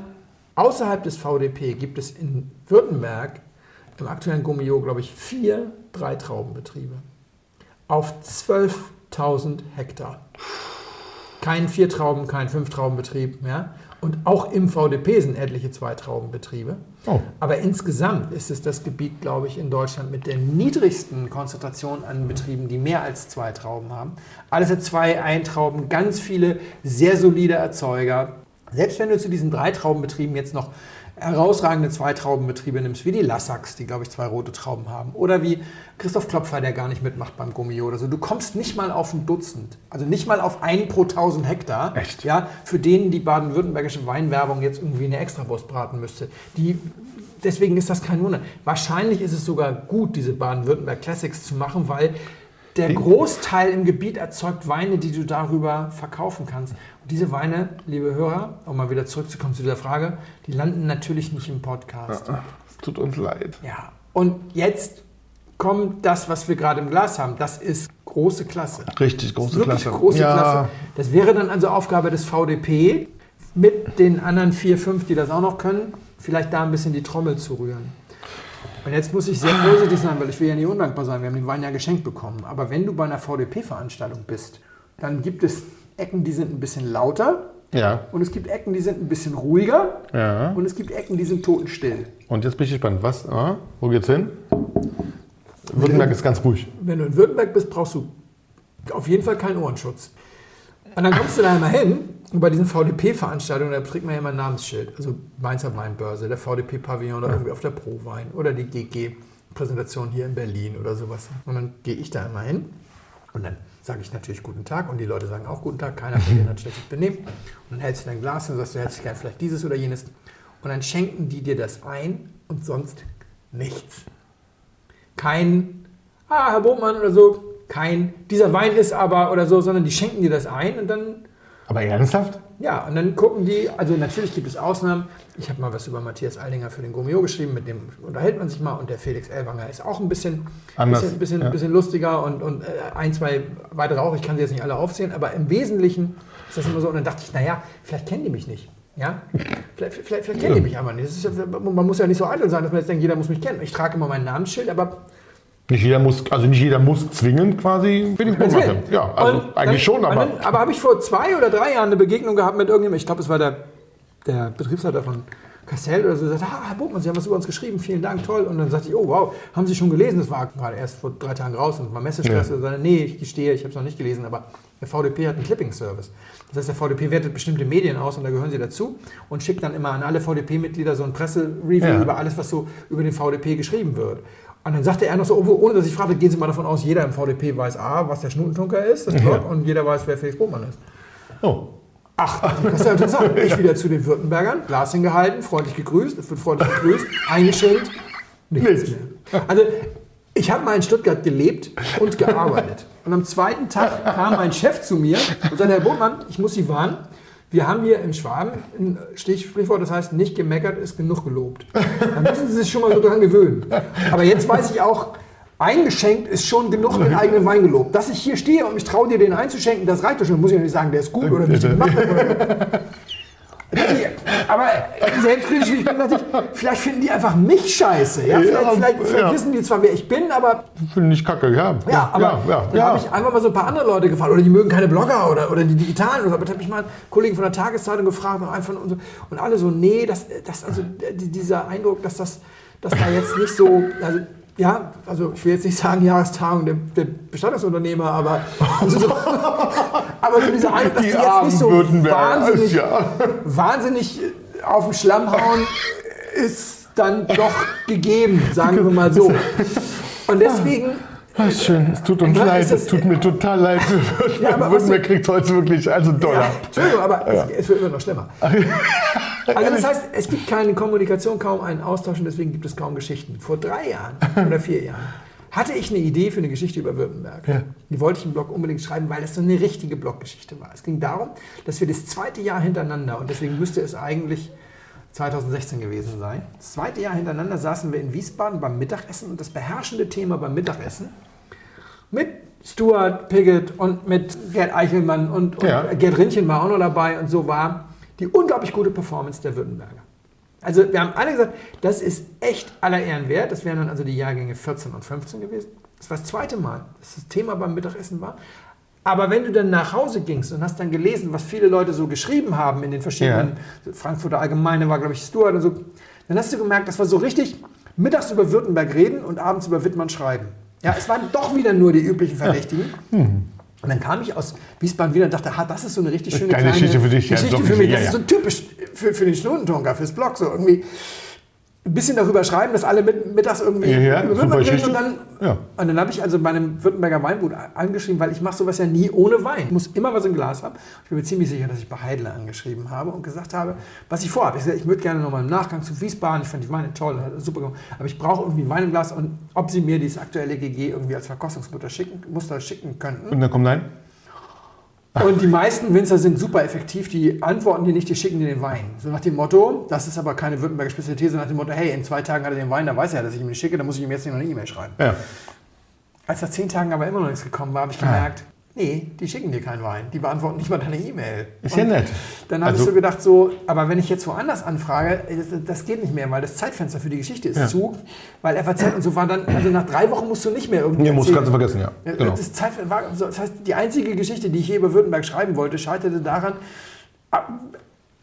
außerhalb des VDP gibt es in Württemberg im aktuellen Gummio, glaube ich, vier Dreitraubenbetriebe auf 12.000 Hektar. Kein Viertrauben, kein Fünftraubenbetrieb. Ja? Und auch im VDP sind etliche Zweitraubenbetriebe. Oh. Aber insgesamt ist es das Gebiet, glaube ich, in Deutschland mit der niedrigsten Konzentration an Betrieben, die mehr als zwei Trauben haben. Alles hat zwei Eintrauben, ganz viele sehr solide Erzeuger. Selbst wenn du zu diesen drei Traubenbetrieben jetzt noch herausragende Zweitraubenbetriebe nimmst, wie die Lassacks, die, glaube ich, zwei rote Trauben haben, oder wie Christoph Klopfer, der gar nicht mitmacht beim Gummio oder so. Du kommst nicht mal auf ein Dutzend, also nicht mal auf einen pro 1000 Hektar, Echt? Ja, für den die baden-württembergische Weinwerbung jetzt irgendwie eine Extrawurst braten müsste. Die, deswegen ist das kein Wunder. Wahrscheinlich ist es sogar gut, diese Baden-Württemberg Classics zu machen, weil der Großteil im Gebiet erzeugt Weine, die du darüber verkaufen kannst. Und diese Weine, liebe Hörer, um mal wieder zurückzukommen zu dieser Frage, die landen natürlich nicht im Podcast. Es tut uns leid. Ja. Und jetzt kommt das, was wir gerade im Glas haben. Das ist große Klasse. Richtig große Wirklich Klasse. große ja, Klasse. Das wäre dann also Aufgabe des VDP, mit den anderen vier, fünf, die das auch noch können, vielleicht da ein bisschen die Trommel zu rühren. Und jetzt muss ich sehr vorsichtig sein, weil ich will ja nicht undankbar sein. Wir haben den Wein ja geschenkt bekommen. Aber wenn du bei einer VDP-Veranstaltung bist, dann gibt es Ecken, die sind ein bisschen lauter Ja, und es gibt Ecken, die sind ein bisschen ruhiger ja. und es gibt Ecken, die sind totenstill. Und jetzt bin ich gespannt. Was? Ah, wo geht's hin? Württemberg ist ganz ruhig. Wenn du in Württemberg bist, brauchst du auf jeden Fall keinen Ohrenschutz. Und dann kommst du da immer hin und bei diesen VDP-Veranstaltungen, da trägt man ja immer ein Namensschild. Also Mainzer Weinbörse, der VDP-Pavillon oder irgendwie auf der Pro-Wein oder die GG-Präsentation hier in Berlin oder sowas. Und dann gehe ich da immer hin und dann sage ich natürlich Guten Tag und die Leute sagen auch Guten Tag. Keiner von denen hat schlechtes Benehmen. Und dann hältst du dein Glas und sagst, du hättest gerne vielleicht dieses oder jenes. Und dann schenken die dir das ein und sonst nichts kein, ah, Herr Bobmann oder so, kein, dieser Wein ist aber oder so, sondern die schenken dir das ein und dann, Aber ernsthaft? ja, und dann gucken die, also natürlich gibt es Ausnahmen. Ich habe mal was über Matthias Aldinger für den Gummio geschrieben, mit dem unterhält man sich mal und der Felix Elwanger ist auch ein bisschen, Anders, bisschen, bisschen, ja. bisschen lustiger und, und äh, ein, zwei weitere auch. Ich kann sie jetzt nicht alle aufzählen, aber im Wesentlichen ist das immer so. Und dann dachte ich, naja, vielleicht kennen die mich nicht. Ja? Vielleicht, vielleicht, vielleicht kennen die mich aber nicht. Ja- man muss ja nicht so eitel sein, dass man jetzt denkt, jeder muss mich kennen. Ich trage immer mein Namensschild, aber Nicht jeder muss, also nicht jeder muss zwingend quasi sein. Ja, also Und eigentlich schon, dann, aber. und Dann, aber habe ich vor zwei oder drei Jahren eine Begegnung gehabt mit irgendjemandem, ich glaube, es war der, der Betriebsleiter von Castell oder so, der sagte, ah, Herr Bogmann, Sie haben was über uns geschrieben, vielen Dank, toll. Und dann sagte ich, oh wow, haben Sie schon gelesen? Das war gerade erst vor drei Tagen raus und war Messestress. Ja. Und sagte, nee, ich gestehe, ich habe es noch nicht gelesen, aber der VDP hat einen Clipping-Service. Das heißt, der VDP wertet bestimmte Medien aus und da gehören Sie dazu und schickt dann immer an alle VDP-Mitglieder so ein Pressereview Ja. über alles, was so über den VDP geschrieben wird. Und dann sagte er noch so, oh, ohne dass ich fragte, gehen Sie mal davon aus, jeder im VDP weiß A, was der Schnutentunker ist, das Blog, und jeder weiß, wer Felix Bowmann ist. Oh. Ach, das ist ja interessant. Ich wieder zu den Württembergern, Glas hingehalten, freundlich gegrüßt, es wird freundlich gegrüßt, eingeschenkt, nichts Nichts. mehr. Also, ich habe mal in Stuttgart gelebt und gearbeitet. Und am zweiten Tag kam mein Chef zu mir und sagte, Herr Botmann, ich muss Sie warnen, wir haben hier in Schwaben ein Sprichwort, das heißt, nicht gemeckert ist genug gelobt. Da müssen Sie sich schon mal so dran gewöhnen. Aber jetzt weiß ich auch, eingeschenkt ist schon genug den eigenen Wein gelobt. Dass ich hier stehe und mich traue, dir den einzuschenken, das reicht doch schon. Muss ich ja nicht sagen, der ist gut oder den gemacht aber selbstkritisch wie ich bin, dachte ich, vielleicht finden die einfach mich scheiße. Ja? Vielleicht, Ja, vielleicht, vielleicht ja. wissen die zwar, wer ich bin, aber Finde ich kacke, ja. ja, aber ja, ja. habe ich einfach mal so ein paar andere Leute gefragt, oder die mögen keine Blogger oder, oder die Digitalen. Oder so. Aber da habe ich mal einen Kollegen von der Tageszeitung gefragt und, einfach und, so, und alle so, nee, das, das, also die- dieser Eindruck, dass das dass da jetzt nicht so, also ja, also ich will jetzt nicht sagen Jahrestagung der, der Bestattungsunternehmer, aber also so, [LAUGHS] aber so dieser Eindruck, dass die, Die jetzt nicht so wahnsinnig, ja. wahnsinnig auf den Schlamm hauen, ist dann doch gegeben, sagen wir mal so. [LAUGHS] Und deswegen Das ist schön, es tut uns leid, es tut mir total leid. [LAUGHS] Ja, aber was Württemberg kriegt heute wirklich, also Dollar. Ja, Entschuldigung, aber es, es wird immer noch schlimmer. Also das heißt, es gibt keine Kommunikation, kaum einen Austausch und deswegen gibt es kaum Geschichten. Vor drei Jahren oder vier Jahren hatte ich eine Idee für eine Geschichte über Württemberg. Ja. Die wollte ich im Blog unbedingt schreiben, weil das so eine richtige Bloggeschichte war. Es ging darum, dass wir das zweite Jahr hintereinander, und deswegen müsste es eigentlich 2016 gewesen sein, das zweite Jahr hintereinander saßen wir in Wiesbaden beim Mittagessen und das beherrschende Thema beim Mittagessen mit Stuart Piggott und mit Gerd Eichelmann und, und Ja. Gerd Rinchen war auch noch dabei und so war die unglaublich gute Performance der Württemberger. Also wir haben alle gesagt, das ist echt aller Ehren wert. Das wären dann also die Jahrgänge 14 und 15 gewesen. Das war das zweite Mal, dass das Thema beim Mittagessen war. Aber wenn du dann nach Hause gingst und hast dann gelesen, was viele Leute so geschrieben haben in den verschiedenen, Frankfurter Allgemeine war, glaube ich, Stuart und so, dann hast du gemerkt, das war so richtig mittags über Württemberg reden und abends über Wittmann schreiben. Ja, es waren doch wieder nur die üblichen Verdächtigen. Und dann kam ich aus Wiesbaden wieder und dachte, ah, das ist so eine richtig schöne Geile kleine Geschichte für dich, ja, Geschichte doch, für mich. ja, Das ist ja. so typisch für, für den Stundentunker, fürs Blog. So irgendwie ein bisschen darüber schreiben, dass alle mit, mittags irgendwie Ja, ja, über Württemberg reden und dann, Ja. und dann habe ich also bei einem Württemberger Weingut angeschrieben, weil ich mache sowas ja nie ohne Wein. Ich muss immer was im Glas haben. Ich bin mir ziemlich sicher, dass ich bei Heidler angeschrieben habe und gesagt habe, was ich vorhabe. Ich, ich würde gerne nochmal im Nachgang zu Wiesbaden, ich fand die Weine toll, super gemacht, aber ich brauche irgendwie ein Wein im Glas und ob sie mir dieses aktuelle GG irgendwie als Verkostungsmuster schicken, Muster schicken könnten. Und dann kommt nein. Und die meisten Winzer sind super effektiv, die antworten dir nicht, die schicken dir den Wein. So nach dem Motto, das ist aber keine Württemberger Spezialität, so nach dem Motto, hey, in zwei Tagen hat er den Wein, da weiß er ja, dass ich ihm den schicke, dann muss ich ihm jetzt nicht noch eine E-Mail schreiben. Ja. Als nach zehn Tagen aber immer noch nichts gekommen war, habe ich gemerkt, nee, die schicken dir keinen Wein, die beantworten nicht mal deine E-Mail. Ist ja nett. Dann habe Also- ich so gedacht, so, aber wenn ich jetzt woanders anfrage, das, das geht nicht mehr, weil das Zeitfenster für die Geschichte ist Ja. zu, weil FAZ und so war dann, also nach drei Wochen musst du nicht mehr irgendwie Nee, musst du vergessen, ja. Genau. Das, Zeit, das heißt, die einzige Geschichte, die ich hier über Württemberg schreiben wollte, scheiterte daran,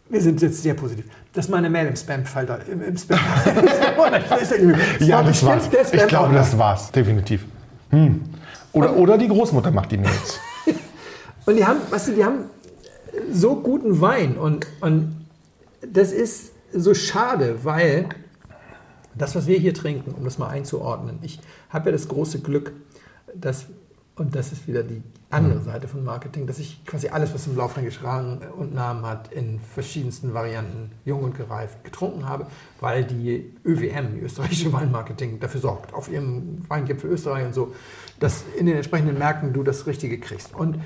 wir sind jetzt sehr positiv, dass meine Mail im Spam-Falter, im, im Spam [LAUGHS] [LAUGHS] Ja, das war's. Ich glaube, das war's. Definitiv. Hm. Oder, oder die Großmutter macht die Mails. [LAUGHS] Und die haben, weißt du, die haben so guten Wein und, und das ist so schade, weil das, was wir hier trinken, um das mal einzuordnen, ich habe ja das große Glück, dass, und das ist wieder die andere Seite von Marketing, dass ich quasi alles, was im Blaufränkisch Rang und Namen hat, in verschiedensten Varianten, jung und gereift, getrunken habe, weil die ÖWM, die österreichische [LAUGHS] Weinmarketing, dafür sorgt, auf ihrem Weingipfel Österreich und so, dass in den entsprechenden Märkten du das Richtige kriegst. Und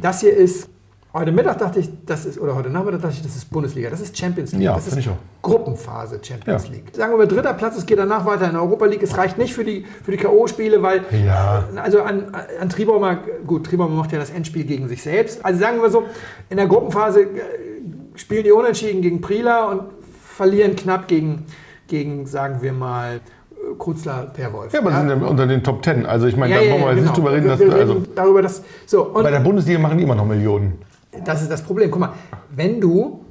das hier ist, heute Mittag dachte ich, das ist, oder heute Nachmittag dachte ich, das ist Bundesliga, das ist Champions League, Ja, das ist ich auch. Gruppenphase Champions Ja. League. Sagen wir mal dritter Platz, es geht danach weiter in der Europa League. Es reicht nicht für die, für die K.O.-Spiele, weil Ja. also an, an Tribaumer, gut, Tribaumer macht ja das Endspiel gegen sich selbst. Also sagen wir so, in der Gruppenphase äh, spielen die unentschieden gegen Prila und verlieren knapp gegen, gegen sagen wir mal, Krutzler Perwolf. Ja, aber sie sind ja unter den Top Ten. Also ich meine, Ja, da ja, wollen wir ja, jetzt genau. nicht drüber reden, Wir- dass wir also darüber, dass so bei der Bundesliga machen die immer noch Millionen. das ist das Problem. Guck mal, wenn du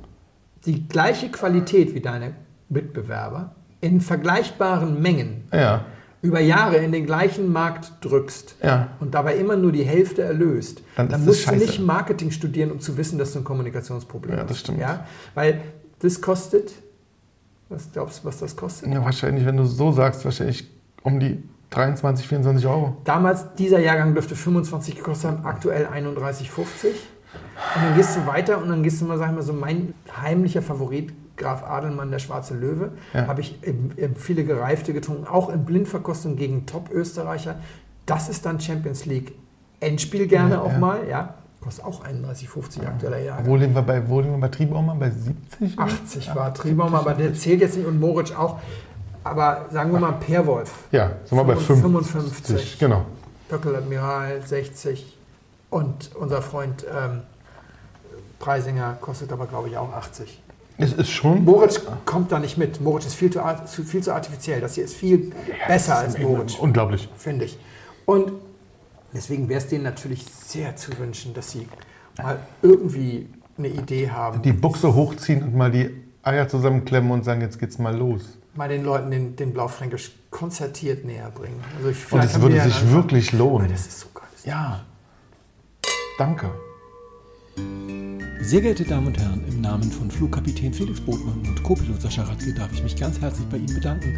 die gleiche Qualität wie deine Mitbewerber in vergleichbaren Mengen Ja. über Jahre in den gleichen Markt drückst Ja. und dabei immer nur die Hälfte erlöst, Dann dann, musst du nicht Marketing studieren, um zu wissen, dass du ein Kommunikationsproblem Ja, hast. das stimmt. Ja? Weil das kostet, was glaubst du, was das kostet? Ja, wahrscheinlich, wenn du es so sagst, wahrscheinlich um die 23, 24 Euro. Damals, dieser Jahrgang dürfte 25 gekostet haben, aktuell 31,50. Und dann gehst du weiter und dann gehst du mal, sag ich mal, so mein heimlicher Favorit, Graf Adelmann, der Schwarze Löwe, Ja. habe ich viele Gereifte getrunken, auch in Blindverkostung gegen Top-Österreicher. Das ist dann Champions League Endspiel gerne Ja, auch ja. mal, ja. Kostet auch 31,50 aktueller Jahrgang. Wo liegen wir bei, wo liegen wir bei Triebaumer? Bei 70? oder? 80 war Triebaumer, aber der zählt jetzt nicht und Moritz auch. Aber sagen wir mal Perwolf. Ja, sind wir bei 55. 55. Genau. Pöckel Admiral 60 und unser Freund ähm, Preisinger kostet aber, glaube ich, auch 80. Es ist schon. Moritz kommt da nicht mit. Moritz ist viel zu, viel zu artifiziell. Das hier ist viel besser als Moritz, Unglaublich. finde ich. Und deswegen wäre es denen natürlich sehr zu wünschen, dass sie mal irgendwie eine Idee haben, Die Buchse hochziehen und mal die Eier zusammenklemmen und sagen, jetzt geht's mal los. mal den Leuten den, den Blaufränkisch konzertiert näher bringen. Also ich, Und es würde sich wirklich Weil lohnen. Das ist so geil. Ja. Danke. Sehr geehrte Damen und Herren, im Namen von Flugkapitän Felix Botmann und Co-Pilot Sascha Radke darf ich mich ganz herzlich bei Ihnen bedanken,